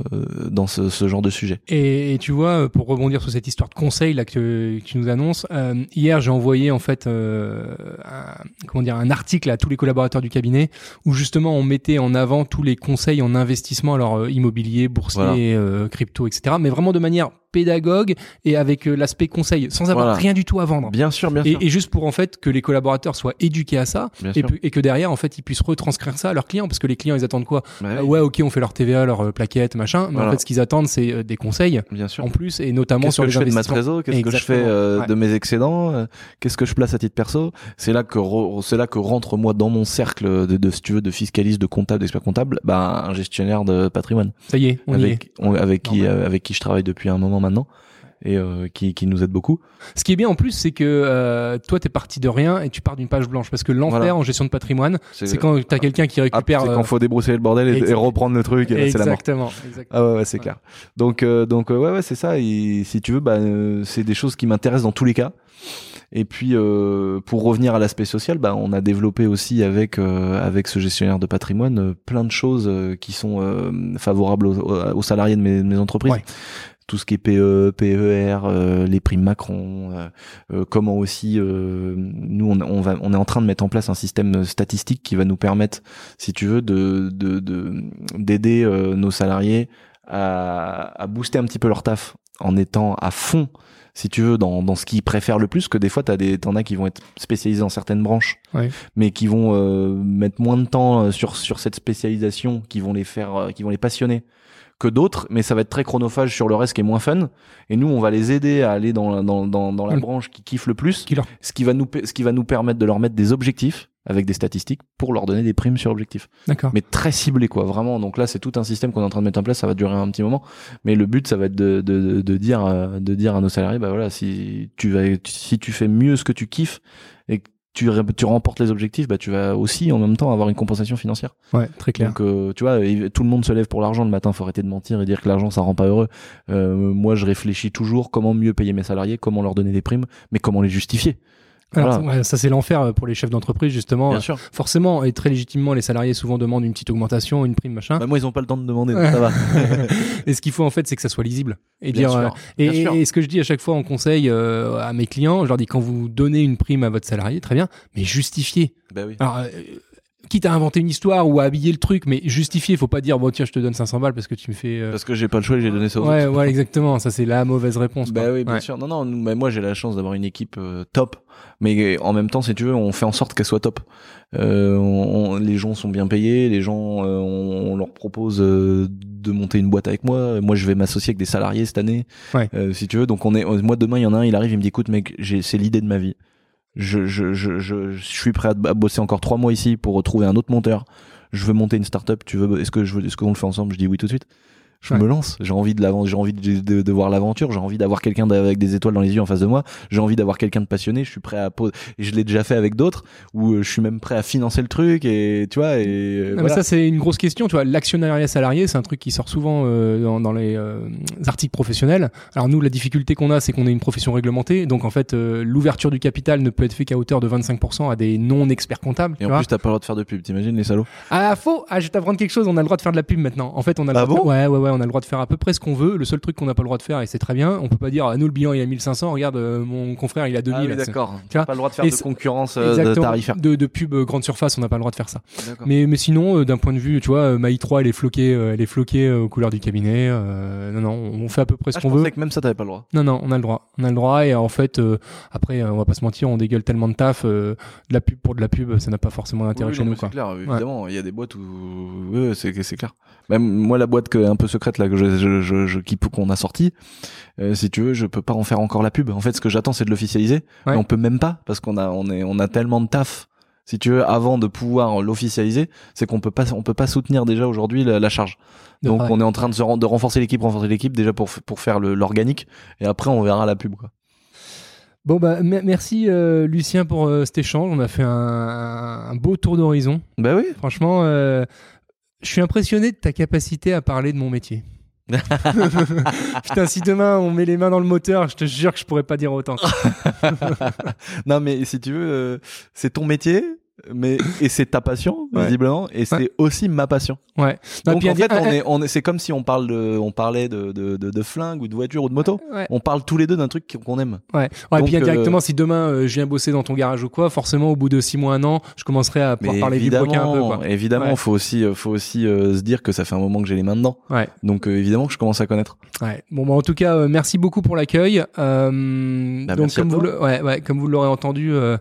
dans ce, ce genre de sujet. Et, et tu vois, pour rebondir sur cette histoire de conseil là que, que tu nous annonces, euh, hier j'ai envoyé en fait euh, un, comment dire un article à tous les collaborateurs du cabinet où justement on mettait en avant tous les conseils en investissement, alors euh, immobilier, boursier, Voilà. euh, crypto, etc. Mais vraiment de manière pédagogue et avec l'aspect conseil, sans avoir Voilà. rien du tout à vendre. Bien sûr, bien Et, sûr. et juste pour en fait que les collaborateurs soient éduqués à ça et, et que derrière en fait ils puissent retranscrire ça à leurs clients parce que les clients ils attendent quoi Bah Euh, oui, Ouais ok on fait leur TVA, leur euh, plaquette, machin, mais en fait ce qu'ils attendent c'est euh, des conseils bien sûr. en plus et notamment Qu'est-ce sur que les je fais de ma investissements. trésor? Qu'est-ce que je fais euh, de mes excédents euh, Qu'est-ce que je place à titre perso? C'est là que c'est là que rentre moi dans mon cercle de, de si tu veux de fiscaliste, de comptable, d'expert comptable, bah un gestionnaire de patrimoine. Ça y est, on y est. avec on- avec qui euh, avec qui je travaille depuis un moment maintenant et euh, qui qui nous aide beaucoup. Ce qui est bien en plus, c'est que euh, toi, t'es parti de rien et tu pars d'une page blanche. Parce que l'enfer Voilà. en gestion de patrimoine, c'est quand t'as quelqu'un qui Ah, récupère. c'est euh, quand faut débrousser le bordel et, reprendre le truc, et là, c'est la mort. exactement. exactement. Ah ouais, ouais c'est Ouais. clair. Donc euh, donc euh, ouais ouais c'est ça. Et si tu veux, bah euh, c'est des choses qui m'intéressent dans tous les cas. Et puis euh, pour revenir à l'aspect social, bah on a développé aussi avec euh, avec ce gestionnaire de patrimoine euh, plein de choses euh, qui sont euh, favorables aux salariés de mes, de mes entreprises. Tout ce qui est PE, PER, euh, les primes Macron, euh, euh, comment aussi euh, nous on, on va on est en train de mettre en place un système statistique qui va nous permettre, si tu veux, de de de- d'aider euh, nos salariés à, à booster un petit peu leur taf en étant à fond si tu veux dans, dans ce qu'ils préfèrent le plus que des fois t'as des t'en as qui vont être spécialisés dans certaines branches Ouais. mais qui vont euh, mettre moins de temps sur sur cette spécialisation qui vont les faire qui vont les passionner que d'autres mais ça va être très chronophage sur le reste qui est moins fun. Et nous on va les aider à aller dans la- dans dans, dans la branche qui kiffe le plus Qui leur- ce qui va nous ce qui va nous permettre de leur mettre des objectifs avec des statistiques pour leur donner des primes sur objectifs. D'accord. mais très ciblé quoi vraiment. Donc là c'est tout un système qu'on est en train de mettre en place. Ça va durer un petit moment. Mais le but ça va être de, de, de, de dire euh, de dire à nos salariés bah voilà si tu vas si tu fais mieux ce que tu kiffes et que tu, tu remportes les objectifs bah tu vas aussi en même temps avoir une compensation financière. Ouais, très clair. donc euh, tu vois tout le monde se lève pour l'argent le matin faut arrêter de mentir et dire que l'argent ça rend pas heureux. Euh, moi je réfléchis toujours comment mieux payer mes salariés comment leur donner des primes mais comment les justifier Alors, ça c'est l'enfer euh, pour les chefs d'entreprise justement. Bien sûr. Forcément, et très légitimement, les salariés souvent demandent une petite augmentation, une prime, machin. Bah, moi, ils ont pas le temps de demander, donc ça va. et ce qu'il faut en fait, c'est que ça soit lisible et Bien dire. sûr, euh, bien et, sûr. et ce que je dis à chaque fois en conseil euh, à mes clients, je leur dis quand vous donnez une prime à votre salarié, très bien, mais justifiez. Bah oui. Alors, euh, quitte à inventer une histoire ou à habiller le truc, mais justifiez. Faut pas dire bon tiens, je te donne 500 balles parce que tu me fais. euh, Parce que j'ai pas le choix, j'ai donné ça aux Ouais, autres. ouais, exactement. Ça c'est la mauvaise réponse. Bah quoi. oui, bien Ouais. sûr. Non, non, bah, moi j'ai la chance d'avoir une équipe euh, top, mais en même temps, si tu veux, on fait en sorte qu'elle soit top. Euh, on- on- les gens sont bien payés, les gens, euh, on, on leur propose euh, de monter une boîte avec moi. Moi, je vais m'associer avec des salariés cette année, Ouais. euh, si tu veux. Donc on est, moi demain, il y en a un, il arrive, il me dit, écoute, mec, j'ai, c'est l'idée de ma vie. Je, je, je, je, suis prêt à, à bosser encore trois mois ici pour retrouver un autre monteur. Je veux monter une startup. Tu veux, est-ce que je veux, est-ce qu'on le fait ensemble? Je dis oui tout de suite. Je Ouais. me lance. J'ai envie de j'ai envie de, de, de voir l'aventure. J'ai envie d'avoir quelqu'un avec des étoiles dans les yeux en face de moi. J'ai envie d'avoir quelqu'un de passionné. Je suis prêt à poser. Et je l'ai déjà fait avec d'autres où euh, je suis même prêt à financer le truc et tu vois. Et Non, mais ça c'est une grosse question, tu vois. L'actionnariat salarié, c'est un truc qui sort souvent euh, dans, dans les euh, articles professionnels. Alors nous, la difficulté qu'on a, c'est qu'on est une profession réglementée, donc en fait, euh, l'ouverture du capital ne peut être fait qu'à hauteur de 25% à des non-experts comptables. et en vois. plus, t'as pas le droit de faire de pub. T'imagines les salauds? Ah faux Ah je vais t'apprendre quelque chose, on a le droit de faire de la pub maintenant. En fait, on a le Ah droit de- bon? ouais ouais ouais, on a le droit de faire à peu près ce qu'on veut. Le seul truc qu'on n'a pas le droit de faire et c'est très bien, on peut pas dire ah, nous le bilan il a 1500, regarde euh, mon confrère il a 2000. Ah oui, d'accord. Tu pas le droit de faire Et de concurrence euh, de tarifaire. De, de pub euh, grande surface, on n'a pas le droit de faire ça. Mais, mais sinon, euh, d'un point de vue, tu vois, Maï 3, elle est floquée, elle est floquée aux couleurs du cabinet. non, non, on fait à peu près ce Ah, qu'on veut. que même ça t'avais pas le droit. Non, non, on a le droit. On a le droit. Et en fait, après, on va pas se mentir, on dégueule tellement de taf. de la pub pour de la pub, ça n'a pas forcément d'intérêt Oui, chez nous. C'est clair, évidemment. Il y a des boîtes où, oui, c'est clair. Même moi, la boîte que, un peu secrète là que je, je, je, je- qui qu'on a sorti, euh, si tu veux, je peux pas en faire encore la pub. En fait, ce que j'attends, c'est de l'officialiser. Ouais. Mais on peut même pas parce qu'on a, on est, on a tellement de taf. Si tu veux, avant de pouvoir l'officialiser, c'est qu'on peut pas, on peut pas soutenir déjà aujourd'hui la, la charge. Donc, on est en train de se de renforcer l'équipe, renforcer l'équipe déjà pour pour faire l'organique. Et après, on verra la pub. Quoi. Bon, bah, me- merci euh, Lucien pour euh, cet échange. On a fait un, un beau tour d'horizon. Bah oui. Franchement, euh, je suis impressionné de ta capacité à parler de mon métier. Putain, si demain on met les mains dans le moteur, je te jure que je pourrais pas dire autant. non, mais si tu veux, euh, c'est ton métier, mais et c'est ta passion Ouais. visiblement, et c'est aussi ma passion. Ouais. Non, Donc puis en fait, un- on est, on est, c'est comme si on parle de, on parlait de, de, de, de flingue ou de voiture ou de moto. Ouais. On parle tous les deux d'un truc qu'on aime. Ouais. Ouais, Donc, puis euh, indirectement, si demain euh, je viens bosser dans ton garage ou quoi, forcément, au bout de 6 mois, un an, je commencerai à pouvoir Mais parler du broquin un peu. évidemment, Quoi. évidemment, Ouais. faut aussi, euh, faut aussi euh, se dire que ça fait un moment que j'ai les mains dedans. Ouais. Donc euh, évidemment que je commence à connaître. Ouais. Bon, bah, en tout cas, euh, merci beaucoup pour l'accueil. Euh, Bah, donc, merci à comme vous, toi. le, ouais, ouais, comme vous l'aurez entendu, euh, euh,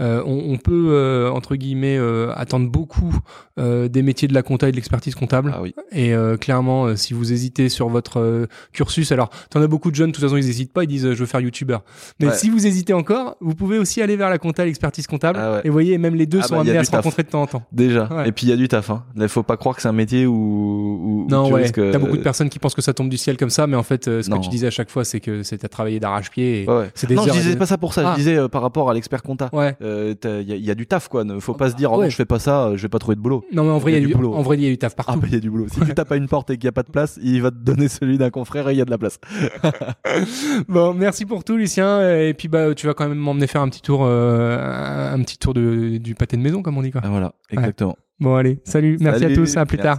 on, on peut euh, entre guillemets euh, attendre beaucoup euh, des métiers de la compta et de l'expertise comptable. Ah oui. Et euh, clairement, euh, si vous hésitez sur votre euh, cursus, alors t'en as beaucoup de jeunes, de toute façon, ils hésitent pas, ils disent euh, je veux faire youtubeur. Mais Ouais. si vous hésitez encore, vous pouvez aussi aller vers la compta et l'expertise comptable. Ah ouais. Et vous voyez, même les deux Ah sont bah, amenés à se taf. rencontrer de temps en temps. Déjà. Ouais. Et puis il y a du taf. Hein. Là, faut pas croire que c'est un métier où, où où Non, tu ouais. risques, T'as beaucoup de euh, personnes qui pensent que ça tombe du ciel comme ça, mais en fait, euh, ce Non. que tu disais à chaque fois, c'est que c'est à travailler d'arrache-pied. Et... Ouais. C'est des Non, je disais des- pas ça pour ça. Ah. Je disais euh, par rapport à l'expert compta. Ouais. Euh, Il y, a- il y a du taf quoi. Ne faut pas se dire oh, Ouais. non, je fais pas ça, euh, je vais pas trouver de boulot. Non, mais en vrai, il y a du, boulot. en vrai, il y a du taf Ah partout. bah il y a du boulot. Si tu tapes à une porte et qu'il y a pas de place, il va te donner celui d'un confrère et il y a de la place. Bon, merci pour tout, Lucien. Et puis, bah, tu vas quand même m'emmener faire un petit tour, euh, un petit tour de, du pâté de maison, comme on dit quoi. Ah, voilà, exactement. Bon, allez, salut, merci à tous, à plus tard.